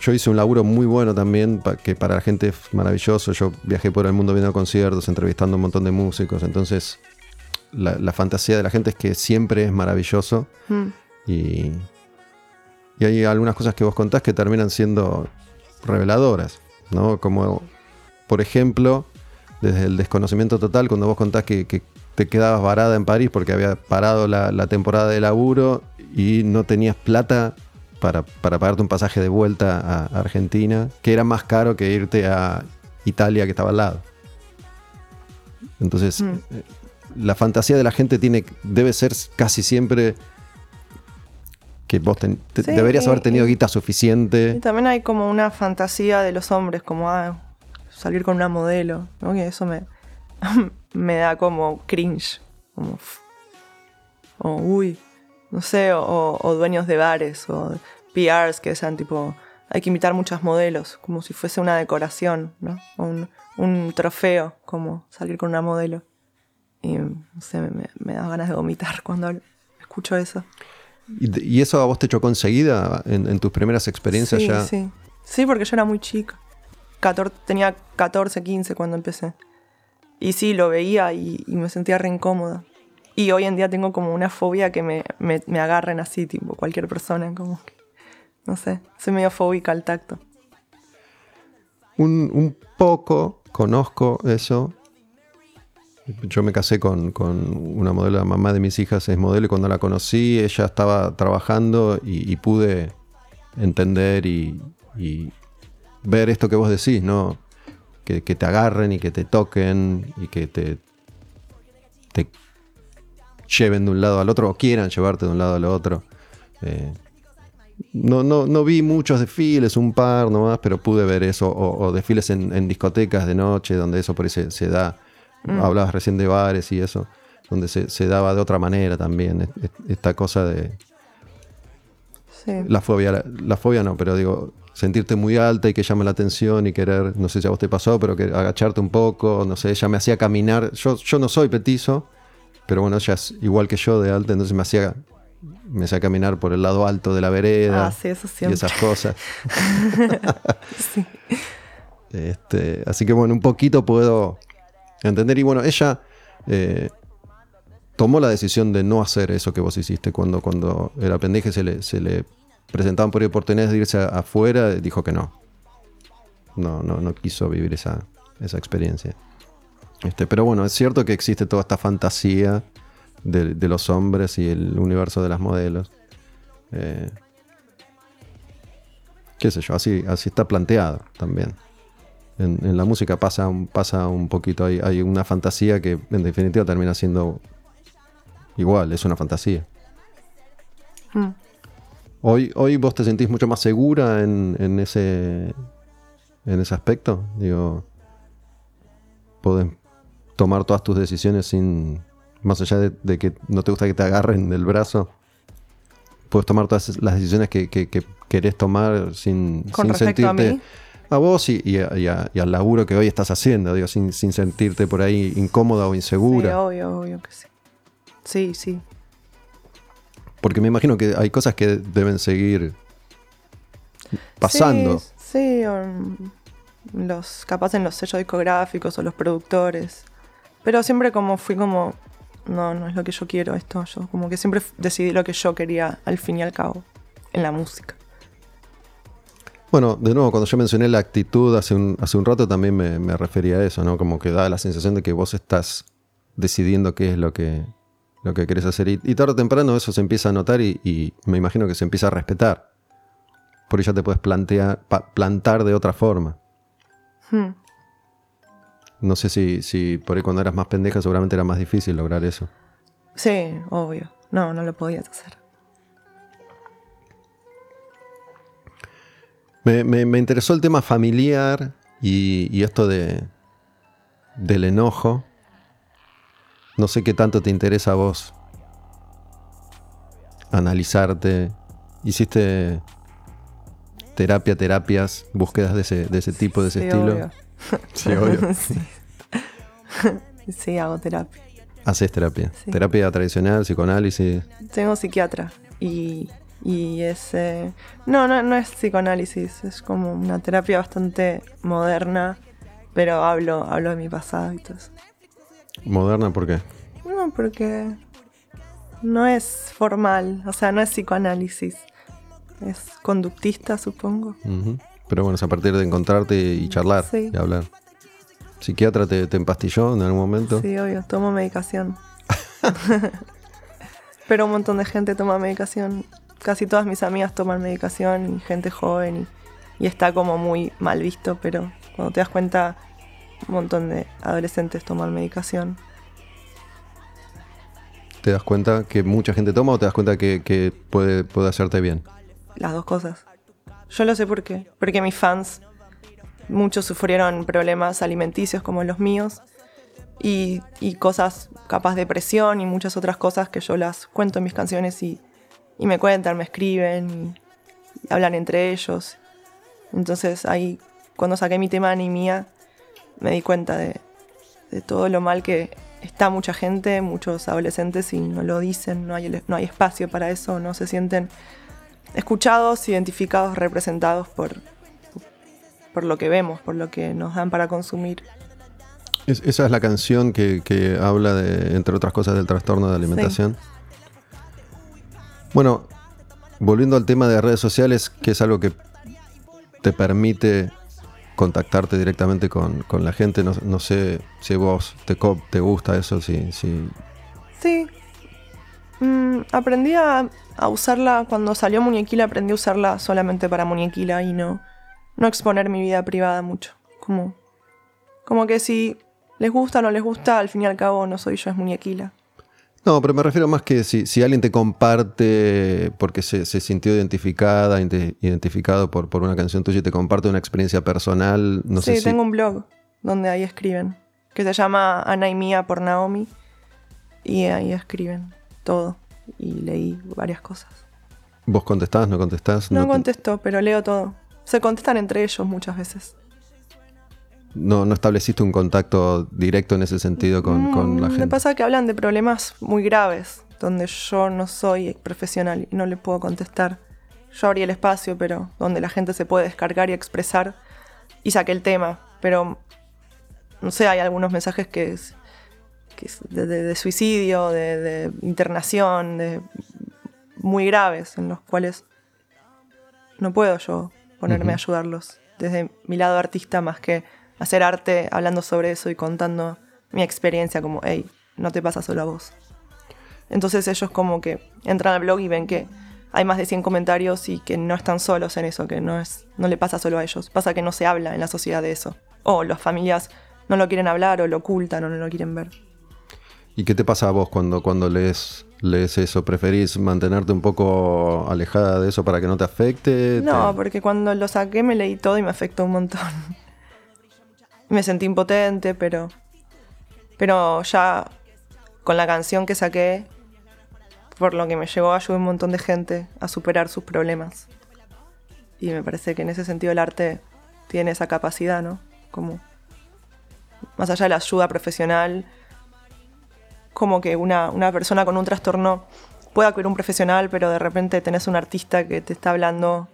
yo hice un laburo muy bueno también, pa- que para la gente es maravilloso. Yo viajé por el mundo viendo conciertos, entrevistando a un montón de músicos. Entonces, la, la fantasía de la gente es que siempre es maravilloso. Mm. Y, y hay algunas cosas que vos contás que terminan siendo reveladoras, ¿no? Como, por ejemplo, desde el desconocimiento total, cuando vos contás que, que te quedabas varada en París porque había parado la, la temporada de laburo y no tenías plata para, para pagarte un pasaje de vuelta a Argentina, que era más caro que irte a Italia que estaba al lado. Entonces, Mm. eh, la fantasía de la gente tiene, debe ser casi siempre que vos ten- te- Sí, deberías y- haber tenido y- guita Y suficiente. también hay como una fantasía de los hombres, como ah, salir con una modelo, ¿no? Que eso me, me da como cringe. Como, o uy, no sé, o, o dueños de bares, o PRs que sean tipo, hay que invitar muchas modelos, como si fuese una decoración, ¿no? O Un, un trofeo, como salir con una modelo. Y no sé, me, me da ganas de vomitar cuando escucho eso. ¿Y, eso a vos te chocó enseguida en, en tus primeras experiencias sí, ya? Sí. sí, porque yo era muy chica. 14 tenía 14, 15 cuando empecé. Y sí, lo veía y, y me sentía re incómoda. Y hoy en día tengo como una fobia que me, me, me agarren así, tipo cualquier persona, como que, no sé, soy medio fóbica al tacto. Un, un poco conozco eso. Yo me casé con, con una modelo, la mamá de mis hijas es modelo y cuando la conocí ella estaba trabajando y, pude entender y, ver esto que vos decís, ¿no? Que, te agarren y que te toquen y que te, lleven de un lado al otro o quieran llevarte de un lado al otro. Eh, no, no, no vi muchos desfiles, un par nomás, pero pude ver eso. O, desfiles en, discotecas de noche, donde eso por ahí se da. Hablabas recién de bares y eso, donde se, se daba de otra manera también. es- es- Esta cosa de. Sí. La fobia, la, la fobia no, pero digo, sentirte muy alta y que llame la atención y querer, no sé si a vos te pasó, pero que agacharte un poco, no sé, ella me hacía caminar. Yo, yo no soy petizo, pero bueno, ella es igual que yo de alta, entonces me hacía, me hacía caminar por el lado alto de la vereda. Ah, sí, eso y esas cosas. Sí. Este, así que bueno, un poquito puedo entender. Y bueno, ella eh, tomó la decisión de no hacer eso que vos hiciste cuando, cuando el aprendiz se le, se le presentaban por oportunidades de irse afuera, dijo que no. No, no, no quiso vivir esa, esa experiencia. Este, pero bueno, es cierto que existe toda esta fantasía de, de los hombres y el universo de las modelos. Eh, qué sé yo, así, así está planteado también. En, la música pasa un, pasa un poquito, hay, hay una fantasía que en definitiva termina siendo igual, es una fantasía. Hmm. Hoy, hoy vos te sentís mucho más segura en, en, ese, en ese aspecto. Digo, podés tomar todas tus decisiones sin, más allá de, que no te gusta que te agarren del brazo, puedes tomar todas las decisiones que, querés tomar sin, sentirte... A, vos y, al laburo que hoy estás haciendo, digo, sin, sin sentirte por ahí incómoda o insegura. Sí, obvio, obvio que sí. Sí, sí. Porque me imagino que hay cosas que deben seguir pasando. Sí, los, capaz en los sellos discográficos o los productores. Pero siempre como fui como, no, no es lo que yo quiero esto. Yo como que siempre decidí lo que yo quería al fin y al cabo en la música. Bueno, de nuevo, cuando yo mencioné la actitud hace un, hace un rato también me, me refería a eso, ¿no? Como que da la sensación de que vos estás decidiendo qué es lo que, lo que querés hacer. Y, tarde o temprano eso se empieza a notar y, me imagino que se empieza a respetar. Por ya te puedes plantear, plantar de otra forma. Hmm. No sé si, si por ahí cuando eras más pendeja seguramente era más difícil lograr eso. Sí, obvio. No, no lo podías hacer. Me, interesó el tema familiar y, y esto de, del enojo. No sé qué tanto te interesa a vos analizarte. Hiciste terapia, terapias, búsquedas de ese, de ese tipo, de ese estilo. Sí, obvio. sí. hago terapia. ¿Haces terapia? ¿Terapia tradicional, psicoanálisis? Tengo psiquiatra y, y es... Eh, no, no, no es psicoanálisis, es como una terapia bastante moderna, pero hablo, hablo de mi pasado y todo eso. ¿Moderna por qué? No, porque no es formal, o sea, no es psicoanálisis. Es conductista, supongo. Pero bueno, es a partir de encontrarte y charlar y hablar. ¿Psiquiatra te, te, empastilló en algún momento? Sí, obvio, tomo medicación. Pero un montón de gente toma medicación. Casi todas mis amigas toman medicación y gente joven y está como muy mal visto, pero cuando te das cuenta un montón de adolescentes toman medicación. ¿Te das cuenta que mucha gente toma o te das cuenta que, puede, puede hacerte bien? Las dos cosas. Yo lo sé por qué. Porque mis fans, muchos sufrieron problemas alimenticios como los míos y, cosas capaz de depresión y muchas otras cosas que yo las cuento en mis canciones y, me cuentan, me escriben y, hablan entre ellos. Entonces ahí, cuando saqué mi tema Anemia, me di cuenta de, todo lo mal que está mucha gente, muchos adolescentes y no lo dicen, no hay, no hay espacio para eso, no se sienten escuchados, identificados, representados por, por lo que vemos, por lo que nos dan para consumir. esa es la canción que, habla de, entre otras cosas, del trastorno de alimentación. Bueno, volviendo al tema de redes sociales, que es algo que te permite contactarte directamente con, la gente. No, sé si vos te, te gusta eso, si... Sí. Mm, aprendí a, usarla cuando salió Muñequila, aprendí a usarla solamente para Muñequila y no, no exponer mi vida privada mucho. Como, como que si les gusta o no les gusta, al fin y al cabo no soy yo, es Muñequila. No, pero me refiero más que si, si alguien te comparte porque se, sintió identificada, identificado por, por, una canción tuya y te comparte una experiencia personal, no sé si... Sí, tengo un blog donde ahí escriben, que se llama Ana y Mía por Naomi, y ahí escriben todo, y leí varias cosas. ¿Vos contestás, no contestás? No, no contesto, pero leo todo. Se contestan entre ellos muchas veces no, no estableciste un contacto directo en ese sentido con, con la mm, gente. Me pasa que hablan de problemas muy graves, donde yo no soy profesional y no le puedo contestar. Yo abrí el espacio, pero donde la gente se puede descargar y expresar, y saqué el tema. Pero, no sé, hay algunos mensajes que es, de, suicidio, de, internación, de muy graves, en los cuales no puedo yo ponerme a ayudarlos desde mi lado artista más que hacer arte hablando sobre eso y contando mi experiencia como, hey, no te pasa solo a vos. Entonces ellos como que entran al blog y ven que hay más de 100 comentarios y que no están solos en eso, que no, es, no le pasa solo a ellos. Pasa que no se habla en la sociedad de eso. O las familias no lo quieren hablar o lo ocultan o no lo quieren ver. ¿Y qué te pasa a vos cuando, cuando lees, lees eso? ¿Preferís mantenerte un poco alejada de eso para que no te afecte? No, ¿Te- porque cuando lo saqué me leí todo y me afectó un montón. Me sentí impotente, pero. Pero ya con la canción que saqué, por lo que me llevó, ayudé a un montón de gente a superar sus problemas. Y me parece que en ese sentido el arte tiene esa capacidad, ¿no? Como. Más allá de la ayuda profesional, como que una, una persona con un trastorno pueda acudir a un profesional, pero de repente tenés un artista que te está hablando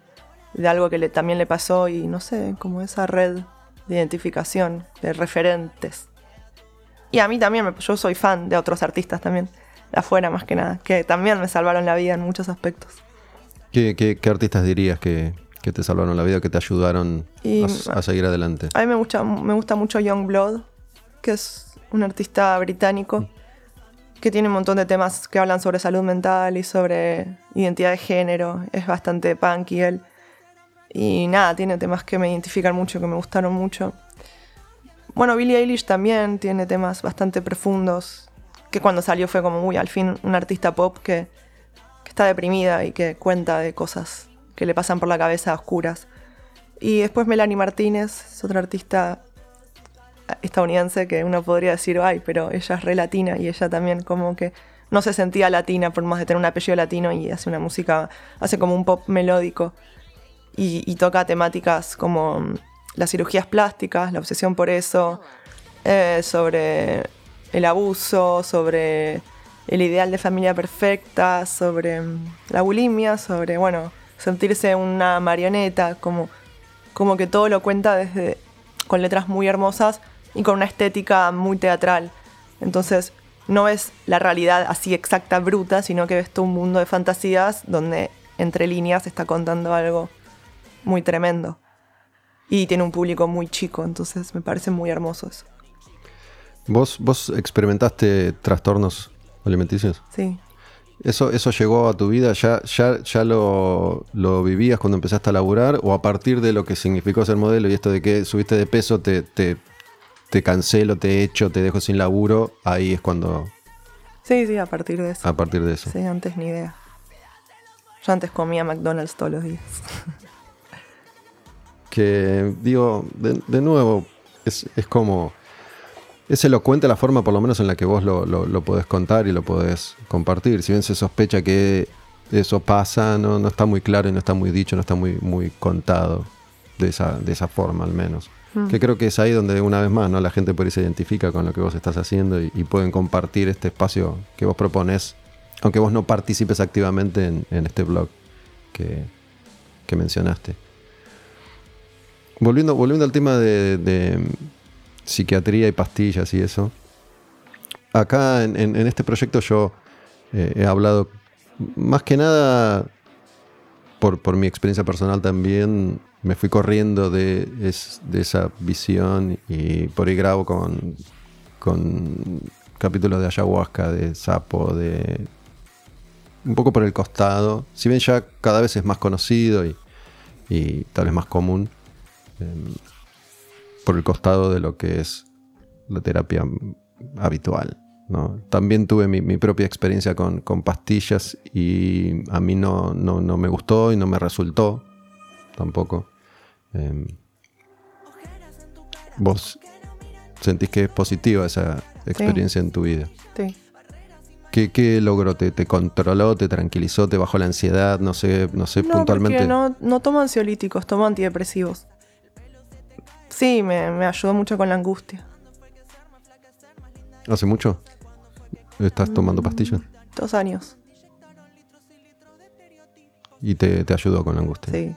de algo que le, también le pasó y no sé, como esa red de identificación, de referentes. Y a mí también, yo soy fan de otros artistas también, de afuera más que nada, que también me salvaron la vida en muchos aspectos. ¿Qué, qué- qué artistas dirías que, que te salvaron la vida, que te ayudaron Y- a, a seguir adelante? A mí me gusta, me gusta mucho Youngblood, que es un artista británico que tiene un montón de temas que hablan sobre salud mental y sobre identidad de género. Es bastante punky él. Y nada, tiene temas que me identifican mucho, que me gustaron mucho. Bueno, Billie Eilish también tiene temas bastante profundos, que cuando salió fue como, uy, al fin un artista pop que, que está deprimida y que cuenta de cosas que le pasan por la cabeza oscuras. Y después Melanie Martínez, es otra artista estadounidense que uno podría decir, ay, pero ella es re latina y ella también como que no se sentía latina por más de tener un apellido latino y hace una música, hace como un pop melódico y, toca temáticas como mm, las cirugías plásticas, la obsesión por eso, eh, sobre el abuso, sobre el ideal de familia perfecta, sobre mm, la bulimia, sobre, bueno, sentirse una marioneta, como, como que todo lo cuenta desde con letras muy hermosas y con una estética muy teatral. Entonces, no ves la realidad así exacta, bruta, sino que ves todo un mundo de fantasías donde entre líneas está contando algo muy tremendo. Y tiene un público muy chico, entonces me parece muy hermoso eso. ¿Vos, ¿Vos experimentaste trastornos alimenticios? Sí. ¿Eso, eso llegó a tu vida? ¿Ya, ya, ya lo, lo vivías cuando empezaste a laburar? ¿O a partir de lo que significó ser modelo y esto de que subiste de peso, te, te, te cancelo, te echo, te dejo sin laburo? Ahí es cuando, Sí, sí, a partir de eso. a partir de eso. Sí, antes ni idea. Yo antes comía McDonald's todos los días. que digo, de, de nuevo, es, es como, es elocuente la forma por lo menos en la que vos lo, lo, lo podés contar y lo podés compartir. Si bien se sospecha que eso pasa, no, no está muy claro y no está muy dicho, no está muy, muy contado de esa, de esa forma al menos. Que creo que es ahí donde una vez más ¿no? la gente por ahí se identifica con lo que vos estás haciendo y, y pueden compartir este espacio que vos proponés, aunque vos no participes activamente en, en este blog que, que mencionaste. Volviendo, volviendo al tema de, psiquiatría y pastillas y eso. Acá en, este proyecto yo eh, he hablado más que nada por, por mi experiencia personal también. Me fui corriendo de, es- de esa visión y por ahí grabo con, con capítulos de ayahuasca, de sapo, de... Un poco por el costado. Si bien ya cada vez es más conocido y tal vez más común em, por el costado de lo que es la terapia habitual. ¿no? También tuve mi, mi propia experiencia con, con pastillas y a mí no, no, no me gustó y no me resultó tampoco. Em, ¿Vos sentís que es positiva esa experiencia en tu vida? Sí. ¿Qué, qué logró? ¿Te, ¿Te controló? ¿Te tranquilizó? ¿Te bajó la ansiedad? No sé, no sé puntualmente. no, no tomo ansiolíticos, tomo antidepresivos. Sí, me, me ayudó mucho con la angustia. ¿Hace mucho? ¿Estás Mm. tomando pastillas? Dos años, Y te, te ayudó con la angustia. sí.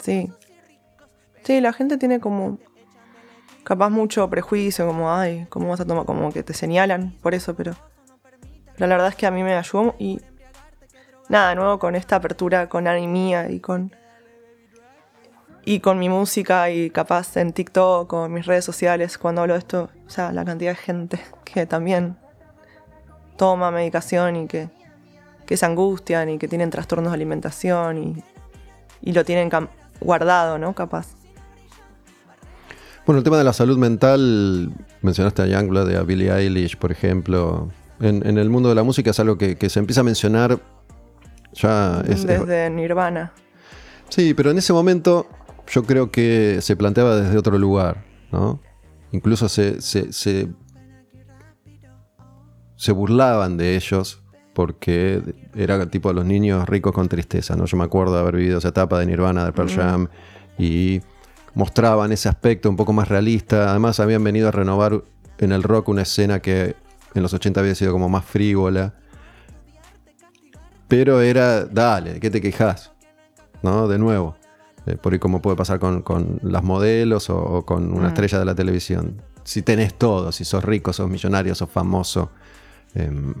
Sí. Sí, la gente tiene como capaz mucho prejuicio, como, ay, ¿cómo vas a tomar? Como que te señalan por eso, pero, pero la verdad es que a mí me ayudó y nada, de nuevo con esta apertura con Ani mía y con y con mi música y capaz en TikTok o en mis redes sociales cuando hablo de esto, o sea, la cantidad de gente que también toma medicación y que que se angustian y que tienen trastornos de alimentación y, y lo tienen guardado, ¿no? Capaz. Bueno, el tema de la salud mental, mencionaste a Youngblood, a Billie Eilish, por ejemplo. En, en el mundo de la música es algo que, que se empieza a mencionar ya. es- es- desde Nirvana. sí, pero en ese momento yo creo que se planteaba desde otro lugar, ¿no? Incluso se, se, se, se burlaban de ellos porque era tipo los niños ricos con tristeza, ¿no? Yo me acuerdo de haber vivido esa etapa de Nirvana, de Pearl Jam, y mostraban ese aspecto un poco más realista. Además habían venido a renovar en el rock una escena que en los 80 había sido como más frívola. Pero era, dale, ¿qué te quejas? ¿No? De nuevo. Eh, por ahí como puede pasar con, con las modelos o, o con una Mm. estrella de la televisión. Si tenés todo, si sos rico, sos millonario, sos famoso. Em,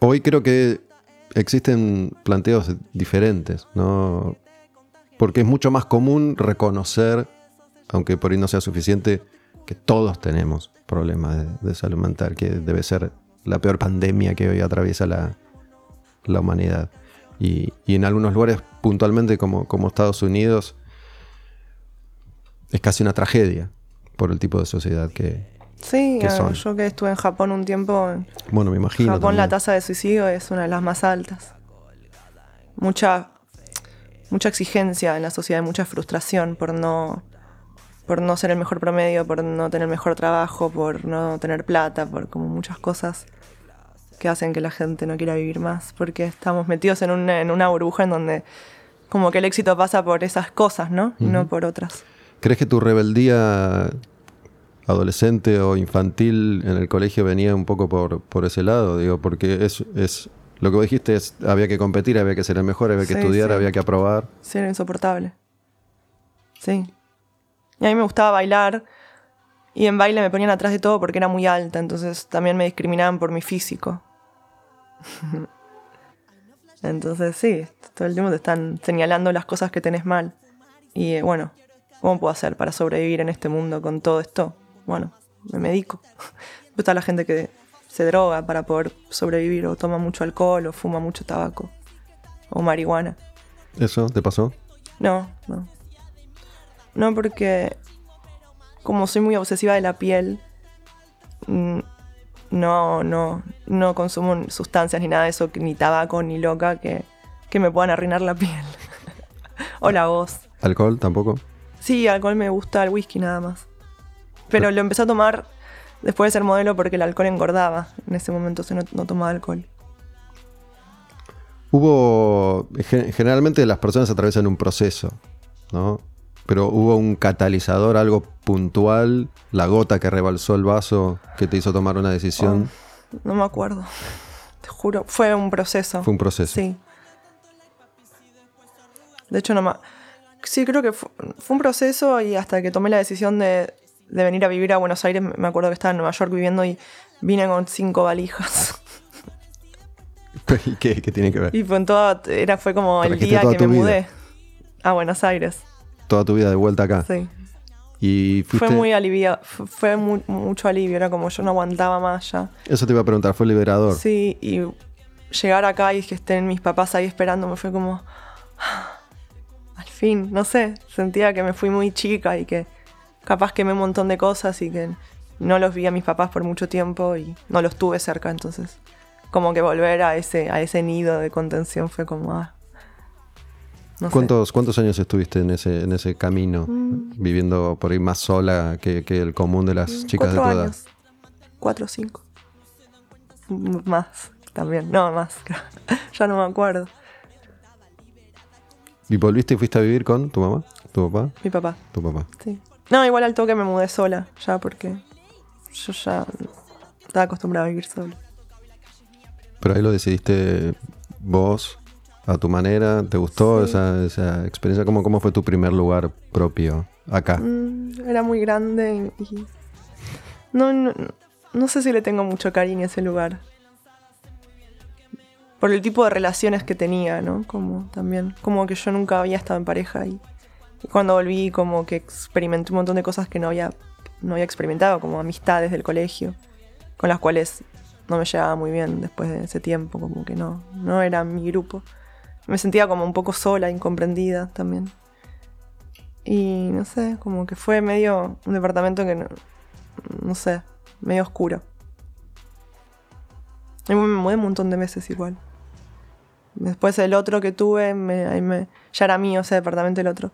hoy creo que existen planteos diferentes, ¿no? Porque es mucho más común reconocer, aunque por ahí no sea suficiente, que todos tenemos problemas de, de salud mental, que debe ser la peor pandemia que hoy atraviesa la, la humanidad. Y, y en algunos lugares, puntualmente como, como Estados Unidos, es casi una tragedia por el tipo de sociedad que, Sí, yo que estuve en Japón un tiempo, en bueno, me imagino. Japón la tasa de suicidio es una de las más altas. Mucha, mucha exigencia en la sociedad, mucha frustración por no, por no ser el mejor promedio, por no tener mejor trabajo, por no tener plata, por como muchas cosas que hacen que la gente no quiera vivir más, porque estamos metidos en una, en una burbuja en donde como que el éxito pasa por esas cosas, ¿no? No por otras. ¿Crees que tu rebeldía adolescente o infantil en el colegio venía un poco por, por ese lado? Digo, porque es, es lo que vos dijiste es había que competir, había que ser el mejor, había que Sí, estudiar, sí. había que aprobar. Sí, era insoportable. Sí. Y a mí me gustaba bailar. Y en baile me ponían atrás de todo porque era muy alta. Entonces también me discriminaban por mi físico. entonces sí, todo el tiempo te están señalando las cosas que tenés mal. Y eh, bueno, ¿cómo puedo hacer para sobrevivir en este mundo con todo esto? Bueno, me medico. Está la gente que se droga para poder sobrevivir o toma mucho alcohol o fuma mucho tabaco o marihuana. ¿Eso te pasó? No, no. No, porque como soy muy obsesiva de la piel, mm, no, no, no consumo sustancias ni nada de eso, ni tabaco, ni loca, que, que me puedan arruinar la piel. o la voz. ¿Alcohol tampoco? Sí, alcohol me gusta, el whisky nada más. Pero lo empecé a tomar después de ser modelo porque el alcohol engordaba. En ese momento se no, no tomaba alcohol. Hubo, gen- generalmente las personas atraviesan un proceso, ¿no? Pero hubo un catalizador, algo puntual, la gota que rebalsó el vaso que te hizo tomar una decisión. No me acuerdo. Te juro, fue un proceso. Fue un proceso. Sí. De hecho, no me... Sí, creo que fu- fue, un proceso y hasta que tomé la decisión de, de venir a vivir a Buenos Aires, me acuerdo que estaba en Nueva York viviendo y vine con cinco valijas. ¿Y qué, qué tiene que ver? y fue, en toda, era, fue como el día que me vida. mudé a Buenos Aires. Toda tu vida de vuelta acá. Sí. Y fuiste, Fue muy alivio, fu- fue mu- mucho alivio, era como yo no aguantaba más ya. Eso te iba a preguntar, ¿fue liberador? Sí, y llegar acá y que estén mis papás ahí esperándome fue como. Al fin, no sé, sentía que me fui muy chica y que capaz quemé un montón de cosas y que no los vi a mis papás por mucho tiempo y no los tuve cerca, entonces como que volver a ese, a ese nido de contención fue como. ah, no. ¿Cuántos, ¿Cuántos años estuviste en ese, en ese camino? Mm. Viviendo por ahí más sola que, que el común de las chicas de tu Cuatro edad. años. Cuatro o cinco. M- Más también, no, más. ya no me acuerdo. ¿Y volviste y fuiste a vivir con tu mamá? ¿Tu papá? Mi papá. Tu papá. Sí. No, igual al toque me mudé sola, ya porque yo ya estaba acostumbrada a vivir sola. Pero ahí lo decidiste vos, a tu manera. ¿Te gustó Sí. esa, esa experiencia? ¿Cómo, ¿Cómo fue tu primer lugar propio acá? Mm, era muy grande y... y- No, no, no sé si le tengo mucho cariño a ese lugar. Por el tipo de relaciones que tenía, ¿no? Como también, como que yo nunca había estado en pareja y, y cuando volví como que experimenté un montón de cosas que no había, no había experimentado, como amistades del colegio, con las cuales no me llevaba muy bien después de ese tiempo, como que no, no era mi grupo. Me sentía como un poco sola, incomprendida también. Y no sé, como que fue medio un departamento que no, no sé, medio oscuro. Y me mudé un montón de veces igual. Después el otro que tuve, me- ya era mío ese departamento el otro.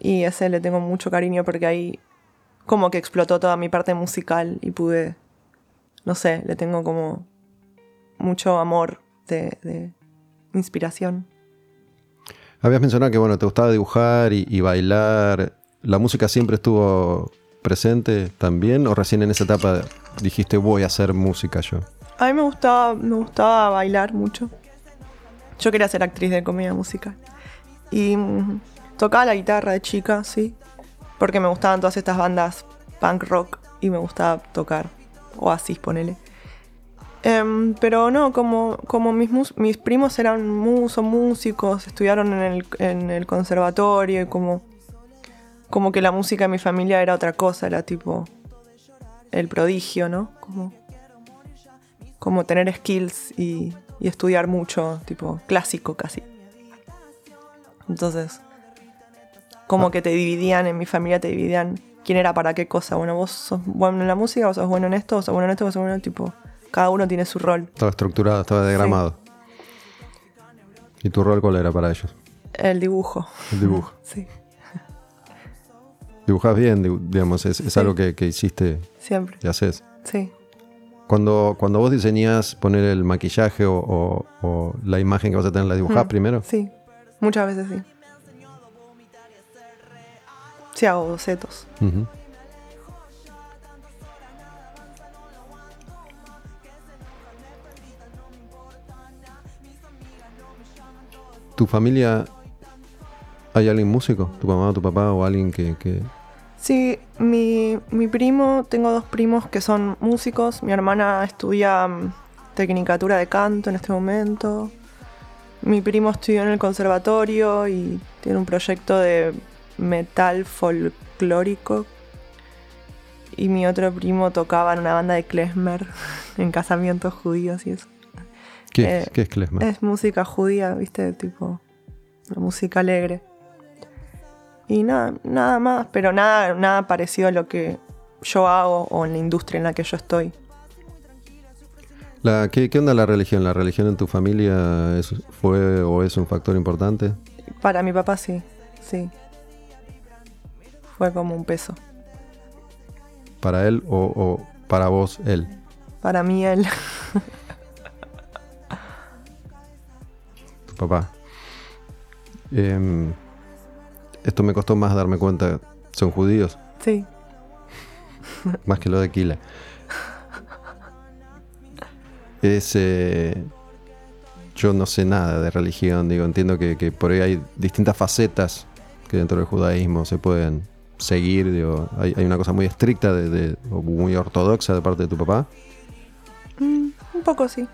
Y ese le tengo mucho cariño porque ahí como que explotó toda mi parte musical y pude, no sé, le tengo como mucho amor de, de inspiración. Habías mencionado que bueno, te gustaba dibujar y, bailar. ¿La música siempre estuvo presente también? ¿O recién en esa etapa dijiste voy a hacer música yo? A mí me gustaba, me gustaba bailar mucho. Yo quería ser actriz de comedia musical. Y mm, tocaba la guitarra de chica, sí. Porque me gustaban todas estas bandas punk rock y me gustaba tocar. Oasis, ponele. Em, pero no, como, como mis, mis primos eran mu- son músicos, estudiaron en el, en el conservatorio y como, como que la música de mi familia era otra cosa, era tipo el prodigio, ¿no? Como, como tener skills y, y estudiar mucho, tipo clásico casi. Entonces, como que te dividían, en mi familia te dividían quién era para qué cosa. Bueno, vos sos bueno en la música, vos sos bueno en esto, vos sos bueno en esto, vos sos bueno en tipo, cada uno tiene su rol. Estaba estructurado, estaba diagramado. ¿Y tu rol cuál era para ellos? El dibujo, El dibujo. sí, Dibujás bien, digamos, es, es Sí. algo que, que hiciste siempre, y haces. sí. Cuando, cuando vos diseñás poner el maquillaje o, o- o la imagen que vas a tener, ¿la dibujás Mm, primero? Sí, muchas veces sí. Sí, hago bocetos. ¿Tu familia hay alguien músico? ¿Tu mamá, tu papá o alguien que... Sí, mi, mi primo, tengo dos primos que son músicos. Mi hermana estudia mm, tecnicatura de canto en este momento. Mi primo estudió en el conservatorio y tiene un proyecto de metal folclórico. Y mi otro primo tocaba en una banda de klezmer en casamientos judíos y eso. ¿Qué, Eh, ¿qué es klezmer? Es música judía, viste, tipo la música alegre. Y nada, nada más, pero nada, nada parecido a lo que yo hago o en la industria en la que yo estoy. La, ¿qué, qué onda la religión? ¿La religión en tu familia es- fue o es un factor importante? Para mi papá sí, sí. Fue como un peso. ¿Para él o, o para vos él? Para mí él. papá. Em, esto me costó más darme cuenta. Son judíos, Sí, más que lo de Kila. Es. eh, yo no sé nada de religión, digo, entiendo que, que por ahí hay distintas facetas que dentro del judaísmo se pueden seguir, digo, hay, hay una cosa muy estricta de, de- o muy ortodoxa de parte de tu papá. Mm, un poco sí.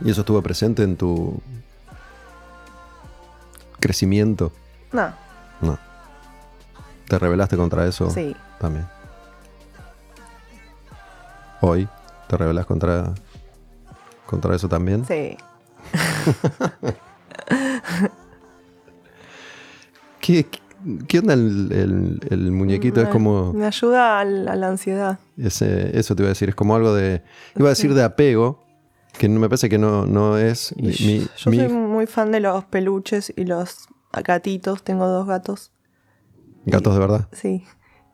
¿Y eso estuvo presente en tu crecimiento? No, No. ¿Te rebelaste contra eso? sí. También. Hoy te rebelas contra contra eso también. Sí. ¿Qué, qué onda el, el- el muñequito? Es Me- como Me ayuda a la, a la ansiedad. ese, eso te iba a decir, es como algo de iba a decir de apego, que no me parece que no, no es mi, yo mi- soy muy fan de los peluches y los gatitos. Tengo dos gatos. gatos de verdad. Sí.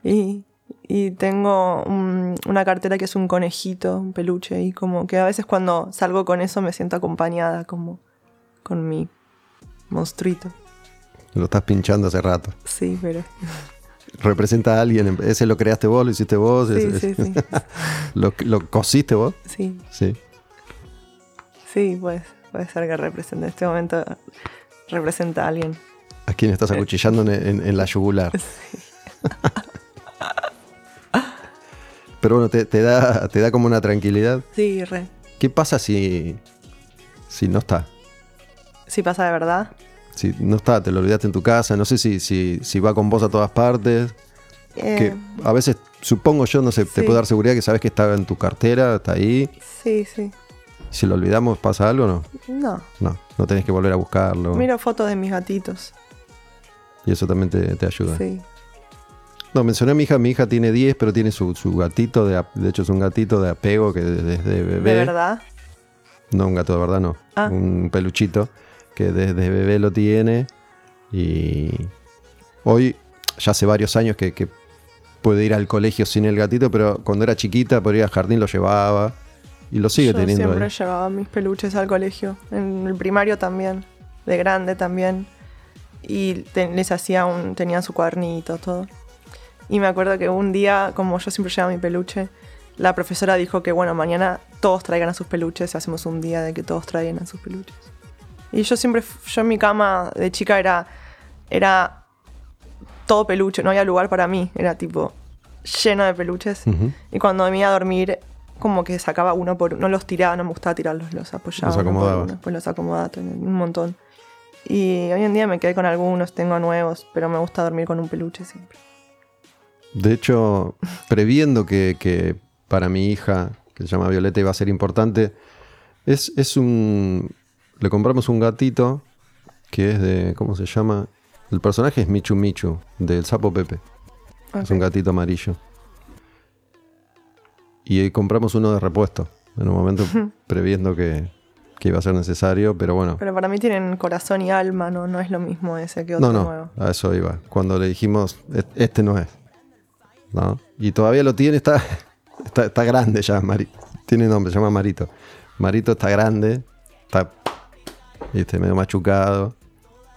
Y, y tengo un- una cartera que es un conejito, un peluche. Y como que a veces cuando salgo con eso me siento acompañada como con mi monstruito. Lo estás pinchando hace rato. Sí, pero... Representa a alguien, ese lo creaste vos, lo hiciste vos, Sí, ese- sí, sí. lo, lo cosiste vos. Sí, Sí. Sí, pues puede ser que represente. En este momento representa a alguien. ¿A quién estás acuchillando en, en- en la yugular? Pero bueno, te, te da, te da como una tranquilidad. Sí, re. ¿Qué pasa si, si no está? Sí pasa de verdad. Si no está, te lo olvidaste en tu casa, no sé si, si, si va con vos a todas partes, que Eh, a veces, supongo yo, no sé, te sí. puedo dar seguridad que sabes que estaba en tu cartera, está ahí. sí, sí. Si lo olvidamos, ¿pasa algo o no? No. No, no tenés que volver a buscarlo. Miro fotos de mis gatitos. Y eso también te, te ayuda. Sí. No, mencioné a mi hija, mi hija tiene 10, pero tiene su, su gatito, de, de hecho es un gatito de apego que desde bebé... ¿De verdad? No, un gato de verdad no. Ah. Un peluchito que desde bebé lo tiene y hoy ya hace varios años que, que puede ir al colegio sin el gatito, pero cuando era chiquita por ir al jardín lo llevaba y lo sigue Yo teniendo siempre ahí. llevaba mis peluches al colegio. En el primario también. De grande también. Y te- les hacía un. tenían su cuadernito, todo. Y me acuerdo que un día, como yo siempre llevaba mi peluche, la profesora dijo que bueno, mañana todos traigan a sus peluches hacemos un día de que todos traigan a sus peluches. Y yo siempre, yo en mi cama de chica era, era todo peluche, no había lugar para mí, era tipo lleno de peluches. Ujú. Y cuando me iba a dormir, como que sacaba uno por uno, no los tiraba, no me gustaba tirarlos, los apoyaba. Los uno acomodabas. uno, Después los acomodaba un montón. Y hoy en día me quedé con algunos, tengo nuevos, pero me gusta dormir con un peluche siempre. De hecho, previendo que, que para mi hija, que se llama Violeta, iba a ser importante, es, es un... Le compramos un gatito que es de... ¿Cómo se llama? El personaje es Michu Michu, del Sapo Pepe. Es un gatito amarillo. Y compramos uno de repuesto, en un momento previendo que, que iba a ser necesario, pero bueno. Pero para mí tienen corazón y alma, no, no es lo mismo ese que otro No, no, nuevo. a eso iba. Cuando le dijimos, "E- este no es. ¿No? Y todavía lo tiene, está, está, está grande ya, Mari- tiene nombre, se llama Marito. Marito está grande, está viste, medio machucado,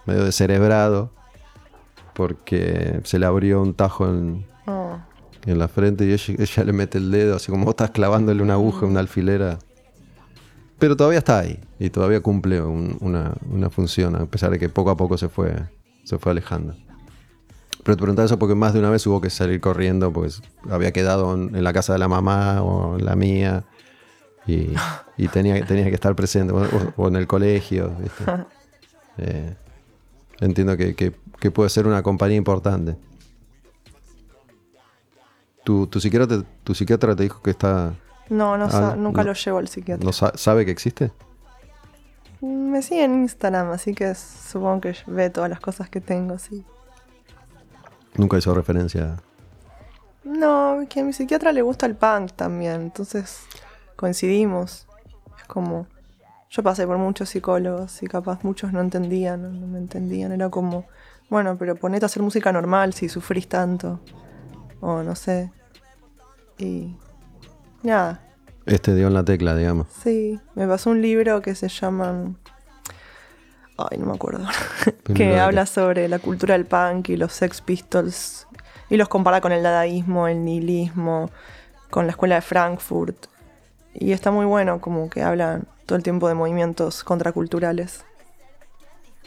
medio descerebrado, porque se le abrió un tajo en, Oh, en la frente y ella, ella le mete el dedo, así como vos estás clavándole una aguja, una alfilera. Pero todavía está ahí y todavía cumple un- una, una función, a pesar de que poco a poco se fue, se fue alejando. Pero te preguntaba eso porque más de una vez hubo que salir corriendo, pues había quedado en, en la casa de la mamá o en la mía y, y tenía, tenía que estar presente, o, o en el colegio. ¿viste? Eh, entiendo que, que- que puede ser una compañía importante. ¿Tu, tu, psiquiatra, tu psiquiatra te dijo que está No, no Ah, nunca no. lo llevo al psiquiatra. no sa- sabe que existe? Me sigue en Instagram, así que supongo que ve todas las cosas que tengo, sí. Nunca hizo referencia. No, que a mi psiquiatra le gusta el punk también, entonces coincidimos. Es como, yo pasé por muchos psicólogos y capaz muchos no entendían, no, no me entendían. Era como, bueno, pero ponete a hacer música normal si sufrís tanto. O no sé. Y nada, Este dio en la tecla, digamos. sí, me pasó un libro que se llama... Ay, no me acuerdo. ¿Pero que habla sobre la cultura del punk y los Sex Pistols y los compara con el dadaísmo, el nihilismo, con la escuela de Frankfurt. Y está muy bueno, como que habla todo el tiempo de movimientos contraculturales.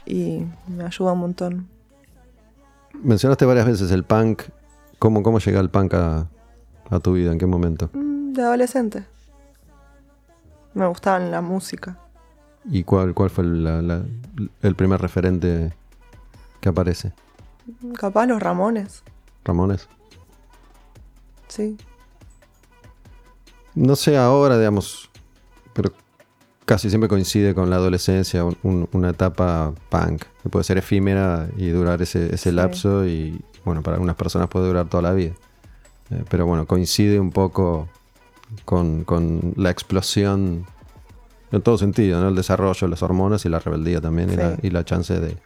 Y me ayuda un montón. Mencionaste varias veces el punk. ¿Cómo, cómo llega el punk a, a tu vida? ¿En qué momento? Mm, De adolescente. Me gustaba la música. ¿Y cuál, cuál fue la- la- el primer referente que aparece? Capaz los Ramones, Ramones. sí. No sé ahora, digamos, pero casi siempre coincide con la adolescencia, un- un- una etapa punk, que puede ser efímera y durar ese, ese Sí. lapso y, bueno, para algunas personas puede durar toda la vida. Eh, pero bueno, coincide un poco con, con la explosión en todo sentido, ¿no? El desarrollo de las hormonas y la rebeldía también y, la, y la chance de,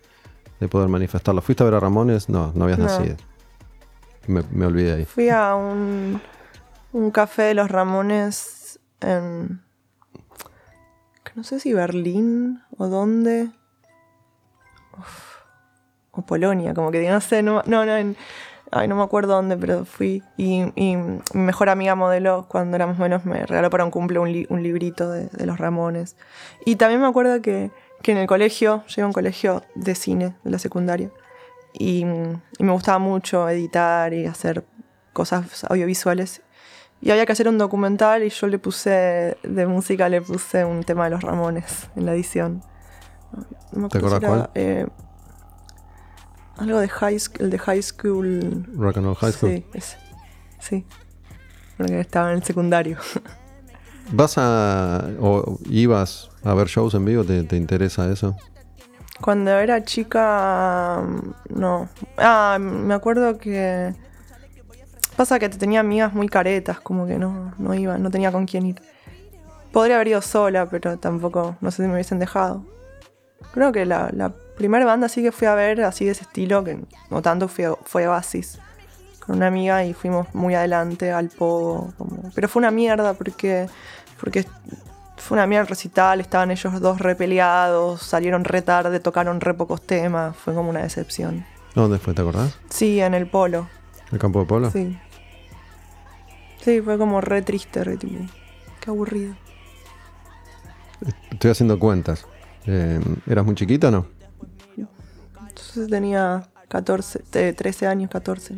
de poder manifestarlo. ¿Fuiste a ver a Ramones? No, no habías No. nacido. Me, me olvidé ahí. Fui a un, un café de los Ramones en. no sé si Berlín o dónde. Uf, o Polonia, como que no sé, no, no, no, en- ay, no me acuerdo dónde, pero fui. Y, y mi mejor amiga modelo, cuando éramos menos, me regaló para un cumple un, li- un librito de, de los Ramones. Y también me acuerdo que, que en el colegio, llegué a un colegio de cine, de la secundaria. Y, y me gustaba mucho editar y hacer cosas audiovisuales. Y había que hacer un documental y yo le puse, de música le puse un tema de los Ramones en la edición. No ¿Te si era, eh, Algo de high school, el de high school. Rock and Roll High School. Sí, ese. Sí. Porque estaba en el secundario. ¿Vas a. o ibas a ver shows en vivo? ¿Te, te interesa eso? Cuando era chica, no. Ah, me acuerdo que. Pasa que tenía amigas muy caretas, como que no, no iba, no tenía con quién ir. Podría haber ido sola, pero tampoco, no sé si me hubiesen dejado. Creo que la, la primera banda sí que fui a ver, así de ese estilo, que no tanto fue, fue Oasis. Con una amiga y fuimos muy adelante al pogo. como- Pero fue una mierda porque, porque fue una mierda el recital, estaban ellos dos repeleados, salieron re tarde, tocaron re pocos temas, fue como una decepción. ¿Dónde fue? ¿Te acordás? Sí, en el polo, ¿El campo de polo? sí. Sí, fue como re triste, re tipo, qué aburrido. Estoy haciendo cuentas. Eh, ¿Eras muy chiquita o no? Entonces tenía 14, eh, 13 años, 14.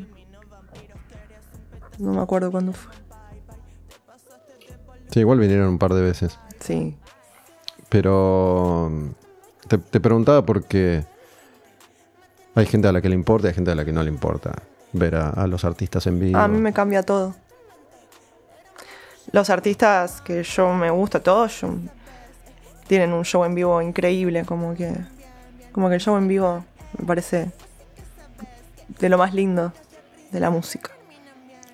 No me acuerdo cuándo fue. Sí, igual vinieron un par de veces. Sí. Pero mm, te, te preguntaba porque hay gente a la que le importa y hay gente a la que no le importa ver a, a los artistas en vivo. A mí me cambia todo. Los artistas que yo me gusta, todos, yo- tienen un show en vivo increíble, como que, como que el show en vivo me parece de lo más lindo de la música.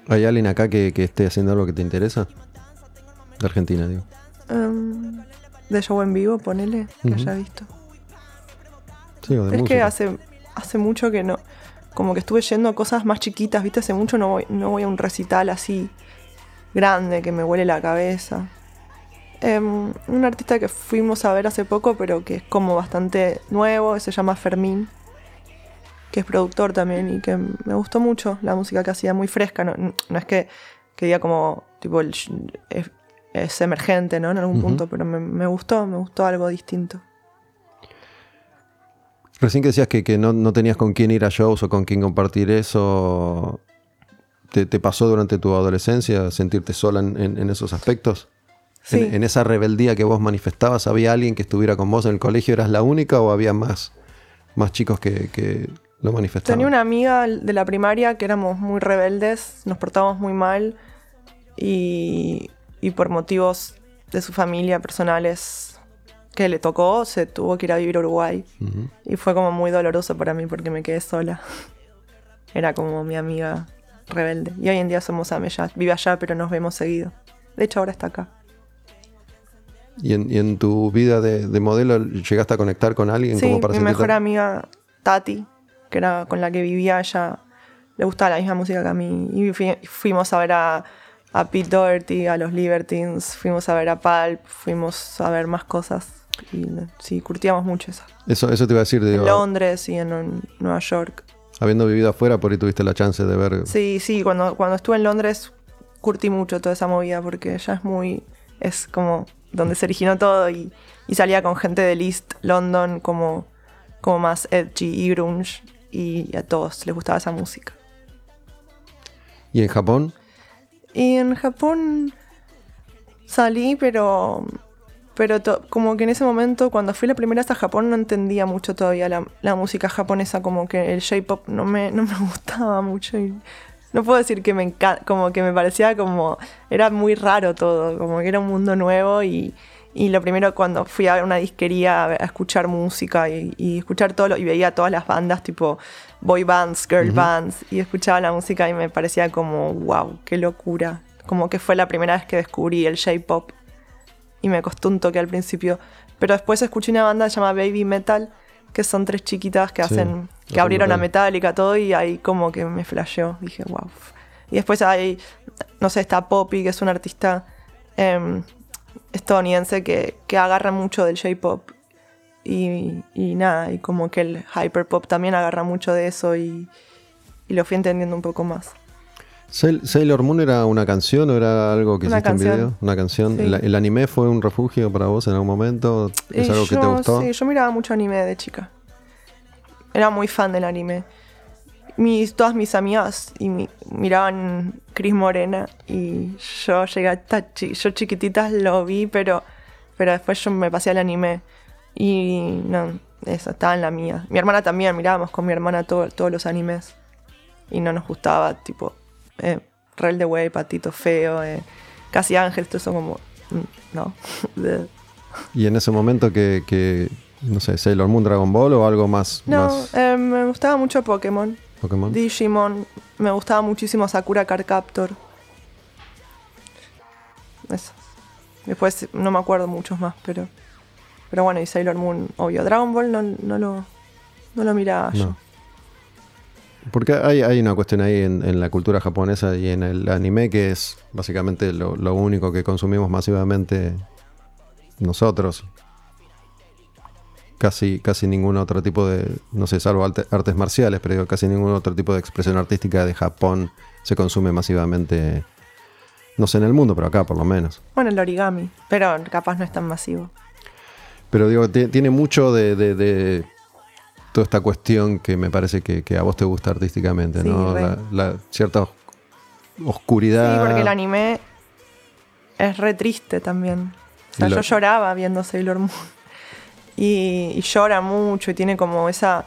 ¿Hay alguien acá que, que esté haciendo algo que te interesa? De Argentina, digo. Em, de show en vivo, ponele, que haya visto. Sí, o de es música. que hace, hace mucho que no. Como que estuve yendo a cosas más chiquitas, ¿viste? Hace mucho no voy, no voy a un recital así grande que me huele la cabeza. Em, un artista que fuimos a ver hace poco, pero que es como bastante nuevo, se llama Fermín, que es productor también y que me gustó mucho la música que hacía, muy fresca. No, no es que, que diga como, tipo, el es, es emergente, ¿no? En algún punto, pero me, me gustó, me gustó algo distinto. Recién que decías que, que no, no tenías con quién ir a shows o con quién compartir eso. ¿Te, te pasó durante tu adolescencia sentirte sola en, en- en esos aspectos? Sí. En, en esa rebeldía que vos manifestabas, ¿había alguien que estuviera con vos en el colegio? ¿Eras la única o había más, más chicos que, que lo manifestaban? Tenía una amiga de la primaria que éramos muy rebeldes, nos portábamos muy mal y, y por motivos de su familia personales que le tocó, se tuvo que ir a vivir a Uruguay. Y fue como muy doloroso para mí porque me quedé sola. Era como mi amiga rebelde. Y hoy en día somos amigas. Vive allá, pero nos vemos seguido. De hecho, ahora está acá. ¿Y en, y en tu vida de, de modelo llegaste a conectar con alguien Sí, como para mi mejor amiga Tati, que era con la que vivía ella, le gustaba la misma música que a mí. Y fui- fuimos a ver a, a Pete Doherty, a los Libertines, fuimos a ver a Pulp, fuimos a ver más cosas. Y sí, curtíamos mucho eso. Eso, eso te iba a decir, En digo, Londres y en, en Nueva York. habiendo vivido afuera, por ahí tuviste la chance de ver. Sí, sí, cuando, cuando estuve en Londres curtí mucho toda esa movida porque ya es muy. es como donde se originó todo y, y salía con gente del East London como, como más edgy y grunge y a todos les gustaba esa música. ¿Y en Japón? Y en Japón salí, pero. Pero to- como que en ese momento, cuando fui la primera vez a Japón, no entendía mucho todavía la, la música japonesa, como que el J-pop no me, no me gustaba mucho. Y no puedo decir que me encanta, como que me parecía como. Era muy raro todo, como que era un mundo nuevo. Y, y lo primero, cuando fui a una disquería a, escuchar música y, y escuchar todo lo, y veía todas las bandas, tipo boy bands, girl bands, y escuchaba la música y me parecía como, wow, qué locura. Como que fue la primera vez que descubrí el J-pop y me costó un toque al principio. Pero después escuché una banda llamada Baby Metal, que son tres chiquitas que Sí, hacen, que abrieron a metal. Metallica todo y ahí como que me flasheó. Dije, wow. Y después hay, no sé, está Poppy, que es un artista em, estadounidense que, que agarra mucho del J-pop. Y, y nada, y como que el hyperpop también agarra mucho de eso y, y lo fui entendiendo un poco más. Sail- ¿Sailor Moon era una canción o era algo que Una hiciste canción. en video? Una canción. Sí. ¿El, el anime fue un refugio para vos en algún momento? ¿Es Y algo que te gustó? Sí, yo miraba mucho anime de chica. Era muy fan del anime. Mis, todas mis amigas y mi- miraban Cris Morena y yo llegué hasta chi- yo chiquititas lo vi, pero, pero después yo me pasé al anime. Y no, Esa, estaba en la mía. Mi hermana también, mirábamos con mi hermana todo- todos los animes. Y no nos gustaba, tipo, eh, Rebelde Way, Patito Feo, eh, Casi Ángel, todo eso como, mm, no. De- Y en ese momento que, que, no sé, Sailor Moon, Dragon Ball o algo más, no, más eh, me gustaba mucho Pokémon, Pokémon. Digimon, me gustaba muchísimo Sakura Card Captor. Eso. Después no me acuerdo muchos más, pero. Pero bueno, y Sailor Moon, obvio. Dragon Ball no, no lo. No lo miraba yo. Porque hay, hay una cuestión ahí en, en la cultura japonesa y en el anime que es básicamente lo, lo único que consumimos masivamente nosotros. Casi, casi ningún otro tipo de, no sé, salvo arte- artes marciales, pero digo, casi ningún otro tipo de expresión artística de Japón se consume masivamente, no sé en el mundo, pero acá por lo menos. Bueno, el origami, pero capaz no es tan masivo. Pero digo, ti- tiene mucho de, de- de toda esta cuestión que me parece que, que a vos te gusta artísticamente, Sí, ¿no? La, la cierta os- oscuridad. Sí, porque el anime es re triste también. O sea, yo lloraba viendo Sailor Moon. Y, y llora mucho y tiene como esa,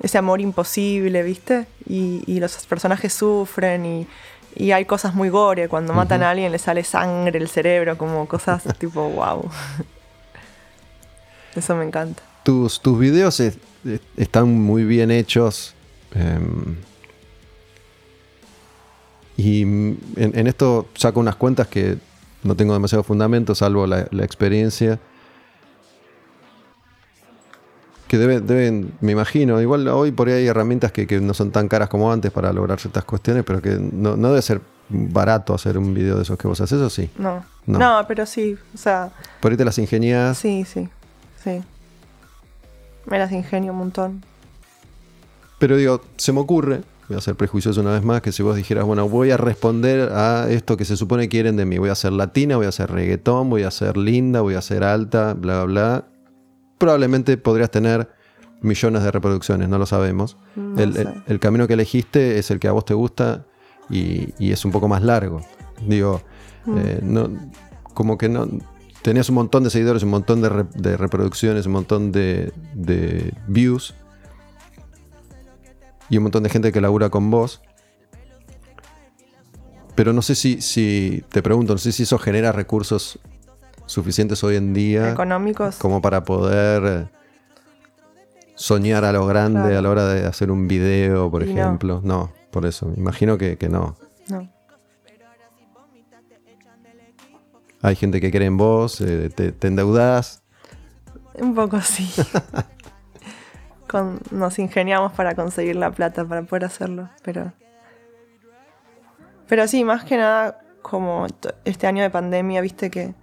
ese amor imposible, ¿viste? Y, y los personajes sufren y, y hay cosas muy gore. Cuando matan a alguien le sale sangre el cerebro, como cosas tipo wow. Eso me encanta. Tus, tus videos es- es- están muy bien hechos. em, y en, en esto saco unas cuentas que no tengo demasiado fundamento, salvo la, la experiencia. Que deben, deben, me imagino, igual hoy por ahí hay herramientas que, que no son tan caras como antes para lograr ciertas cuestiones, pero que no, no debe ser barato hacer un video de esos que vos haces, ¿o sí? No. No. no. pero sí. O sea, Por ahí te las ingenias. sí, sí. Sí. Me las ingenio un montón. Pero digo, se me ocurre, voy a ser prejuicioso una vez más, que si vos dijeras, bueno, voy a responder a esto que se supone que quieren de mí, voy a ser latina, voy a ser reggaetón, voy a ser linda, voy a ser alta, bla, bla, bla, probablemente podrías tener millones de reproducciones, no lo sabemos. No el, sé. el- el camino que elegiste es el que a vos te gusta y, y es un poco más largo. Digo, Mm. eh, no, como que no... Tenías un montón de seguidores, un montón de, re- de reproducciones, un montón de, de views y un montón de gente que labura con vos. Pero no sé si, si te pregunto, no sé si eso genera recursos suficientes hoy en día Económicos. como para poder soñar a lo grande Claro. a la hora de hacer un video, por Y ejemplo. No. por eso. Me imagino que, que no. No. Hay gente que cree en vos, eh, te, te endeudás. Un poco sí. Con- nos ingeniamos para conseguir la plata para poder hacerlo, pero. Pero sí, más que nada, como este año de pandemia, viste que,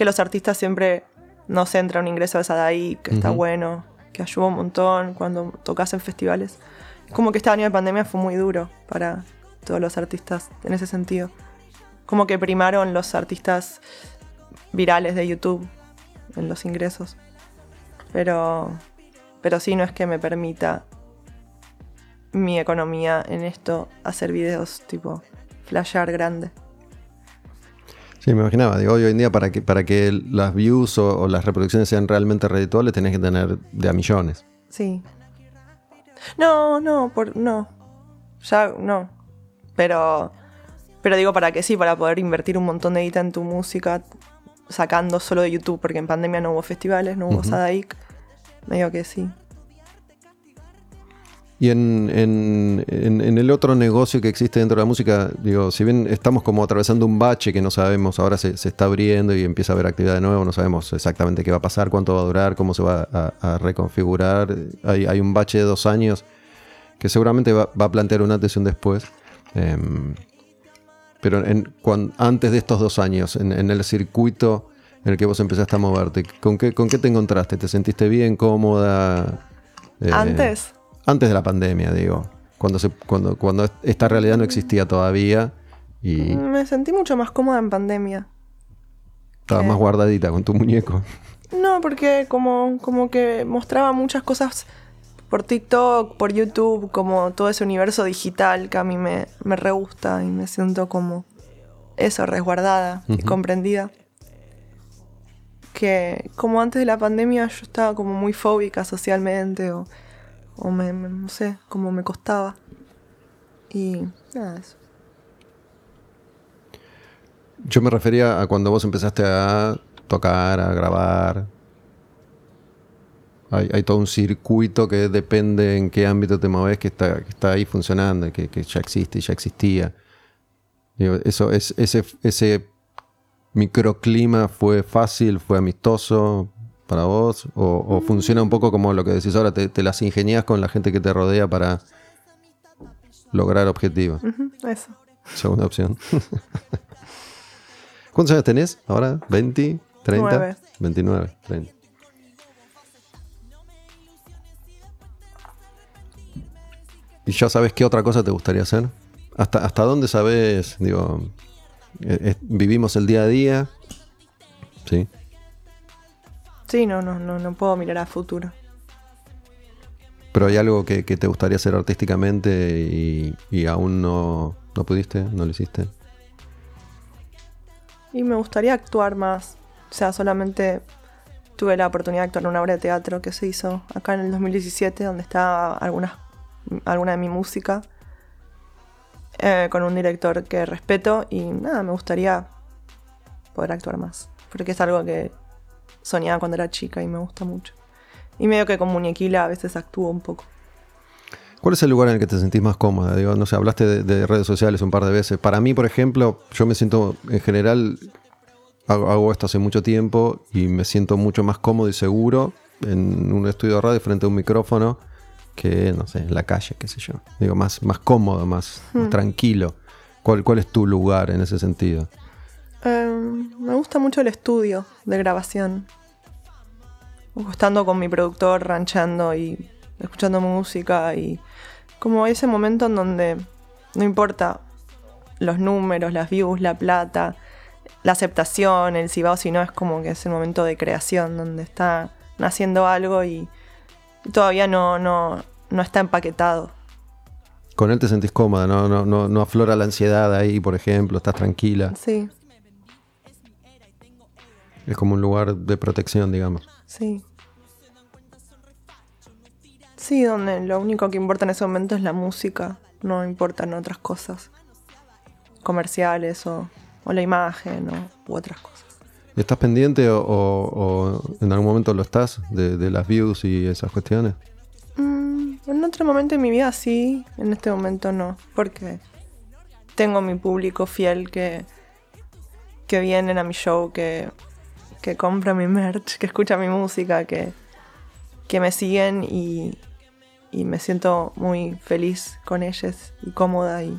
que los artistas siempre nos entra un ingreso de Sadai, que está bueno, que ayuda un montón cuando tocas en festivales. Es como que este año de pandemia fue muy duro para todos los artistas en ese sentido. Como que primaron los artistas virales de YouTube en los ingresos. Pero, pero sí no es que me permita mi economía en esto hacer videos tipo flashear grande. Sí, me imaginaba. Digo, hoy en día para que, para que las views o, o las reproducciones sean realmente redituables tenés que tener de a millones. Sí. No, no, por, no. Ya no. Pero, pero digo para que sí, para poder invertir un montón de guita en tu música, sacando solo de YouTube, porque en pandemia no hubo festivales, no hubo Ujú. Sadaik. Medio que sí. Y en, en- en- el otro negocio que existe dentro de la música, digo, si bien estamos como atravesando un bache que no sabemos, ahora se, se está abriendo y empieza a haber actividad de nuevo, no sabemos exactamente qué va a pasar, cuánto va a durar, cómo se va a, reconfigurar. Hay, hay un bache de dos años que seguramente va, va a plantear un antes y un después. Em, pero en, cuan- antes de estos dos años, en, en el circuito en el que vos empezaste a moverte, ¿con qué, con qué te encontraste? ¿Te sentiste bien, cómoda? Eh, Antes, antes de la pandemia, digo. Cuando, se, cuando, cuando esta realidad no existía todavía y me sentí mucho más cómoda en pandemia. estaba ¿Qué? más guardadita con tu muñeco. No, porque como, como que mostraba muchas cosas por TikTok, por YouTube, como todo ese universo digital que a mí me, me re gusta y me siento como eso, resguardada y comprendida. que como antes de la pandemia yo estaba como muy fóbica socialmente o, o me, me- no sé, como me costaba. Y nada, eso. Yo me refería a cuando vos empezaste a tocar, a grabar. Hay, hay todo un circuito que depende en qué ámbito te moves que está, que está ahí funcionando, que, que ya existe y ya existía. Digo, eso, es, ese, ese microclima fue fácil, fue amistoso para vos, o, o funciona un poco como lo que decís ahora, te, te las ingenias con la gente que te rodea para lograr objetivos. Ujú, eso. Segunda opción. ¿Cuántos años tenés ahora? ¿20? ¿30? Nueve. 29, 30. ¿Y ya sabes qué otra cosa te gustaría hacer? ¿Hasta, hasta dónde sabes? Digo, eh, eh, vivimos el día a día. Sí. Sí, no, no, no, no puedo mirar a futuro. Pero hay algo que, que te gustaría hacer artísticamente y, y aún no, no pudiste, no lo hiciste. Y me gustaría actuar más. O sea, solamente tuve la oportunidad de actuar en una obra de teatro que se hizo acá en el 2017, donde está alguna, alguna de mi música, eh, con un director que respeto. Y nada, me gustaría poder actuar más. Porque es algo que soñaba cuando era chica y me gusta mucho. Y medio que con muñequila a veces actúo un poco. ¿Cuál es el lugar en el que te sentís más cómoda? Digo, no sé, hablaste de, de redes sociales un par de veces. Para mí, por ejemplo, yo me siento, en general, hago, hago esto hace mucho tiempo y me siento mucho más cómodo y seguro en un estudio de radio frente a un micrófono que, no sé, en la calle, qué sé yo. Digo, más, más cómodo, más, más tranquilo. ¿Cuál, ¿Cuál es tu lugar en ese sentido? Eh, me gusta mucho el estudio de grabación. Estando con mi productor, ranchando y escuchando música y como ese momento en donde no importa los números, las views, la plata, la aceptación, el si va o si no, es como que es el momento de creación donde está naciendo algo y todavía no, no, no está empaquetado. Con él te sentís cómoda, no, no, no, no aflora la ansiedad ahí, por ejemplo, estás tranquila. Sí, Es como un lugar de protección, digamos. Sí. Sí, donde lo único que importa en ese momento es la música, no importan otras cosas comerciales o, o la imagen o, u otras cosas. ¿Estás pendiente o, o- o en algún momento lo estás de, de las views y esas cuestiones? Mm, en otro momento de mi vida sí, en este momento no, porque tengo mi público fiel que, que vienen a mi show, que, que compra mi merch, que escucha mi música, que, que me siguen y, y me siento muy feliz con ellos y cómoda y,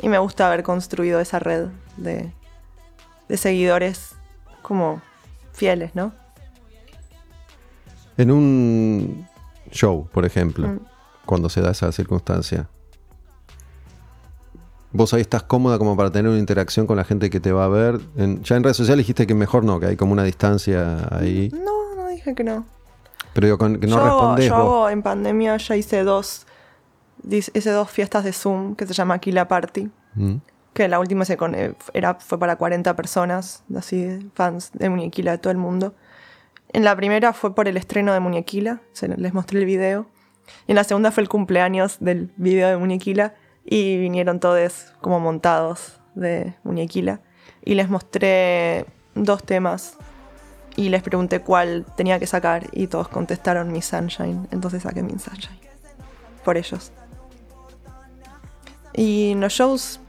y me gusta haber construido esa red de, de seguidores como fieles, ¿no? En un show, por ejemplo, Mm. cuando se da esa circunstancia, vos ahí estás cómoda como para tener una interacción con la gente que te va a ver. En- ya en redes sociales dijiste que mejor no, que hay como una distancia ahí. No, no dije que no. Pero digo, con- que no yo, respondés yo vos. hago en pandemia, ya hice dos, hice dos fiestas de Zoom que se llama Aquila Party. Mm. Que la última se con- eh, era, fue para 40 personas, así, fans de Muñequila de todo el mundo. En la primera fue por el estreno de Muñequila, se- les mostré el video. Y en la segunda fue el cumpleaños del video de Muñequila y vinieron todos como montados de Muñequila. Y les mostré dos temas y les pregunté cuál tenía que sacar y todos contestaron mi Sunshine. Entonces saqué mi Sunshine. Por ellos. Y en los shows,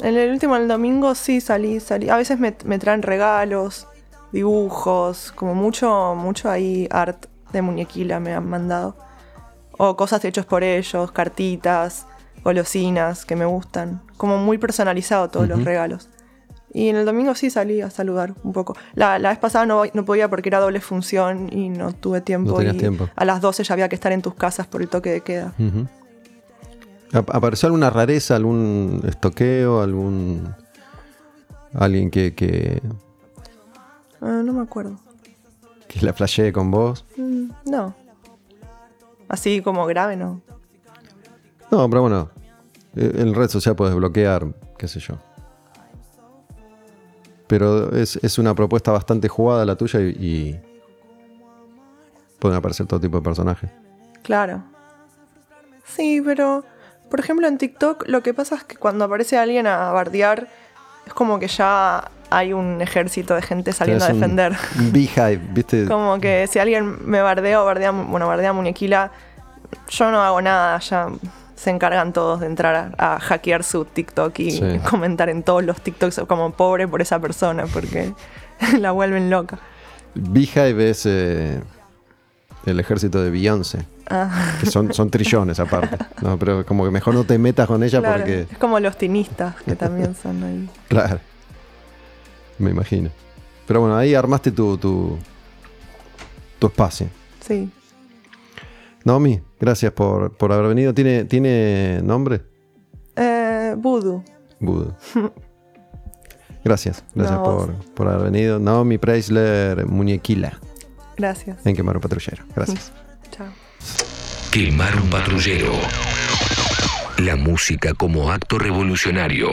en el último, el domingo, sí salí, salí. A veces me, me traen regalos, dibujos, como mucho, mucho ahí art de muñequila me han mandado. O cosas hechas por ellos, cartitas, golosinas que me gustan. Como muy personalizado todos los regalos. Y en el domingo sí salí a saludar un poco. La, la vez pasada no, no podía porque era doble función y no tuve tiempo. No tenías y tiempo. A las 12 ya había que estar en tus casas por el toque de queda. ¿Apareció alguna rareza, algún estoqueo, algún. alguien que, que, Ah, no me acuerdo. que la flashee con vos? Mm, no. Así como grave, no. No, pero bueno, eh, en red social puedes bloquear, qué sé yo. Pero es, es una propuesta bastante jugada la tuya y, y pueden aparecer todo tipo de personajes. Claro. Sí, pero por ejemplo en TikTok lo que pasa es que cuando aparece alguien a bardear es como que ya hay un ejército de gente saliendo a Tenés un- defender. Un beehive, ¿viste? Como que si alguien me bardea o bardea, bueno, bardea muñequila, yo no hago nada, ya se encargan todos de entrar a, a hackear su TikTok y Sí. comentar en todos los TikToks como pobre por esa persona, porque la vuelven loca. Beehive es eh, el ejército de Beyoncé. Ah, Que son, son trillones aparte. No, pero como que mejor no te metas con ella claro. porque. Es como los tinistas, que también son ahí. Claro. Me imagino. Pero bueno, ahí armaste tu, tu, tu espacio. Sí. Naomi, gracias por, por haber venido. ¿Tiene, ¿Tiene nombre? Eh, Voodoo. Budo. Gracias, gracias No, por, por haber venido. Naomi Preisler, muñequila Gracias. en Quemar un Patrullero. Gracias. Chao. Quemar un patrullero. La música como acto revolucionario.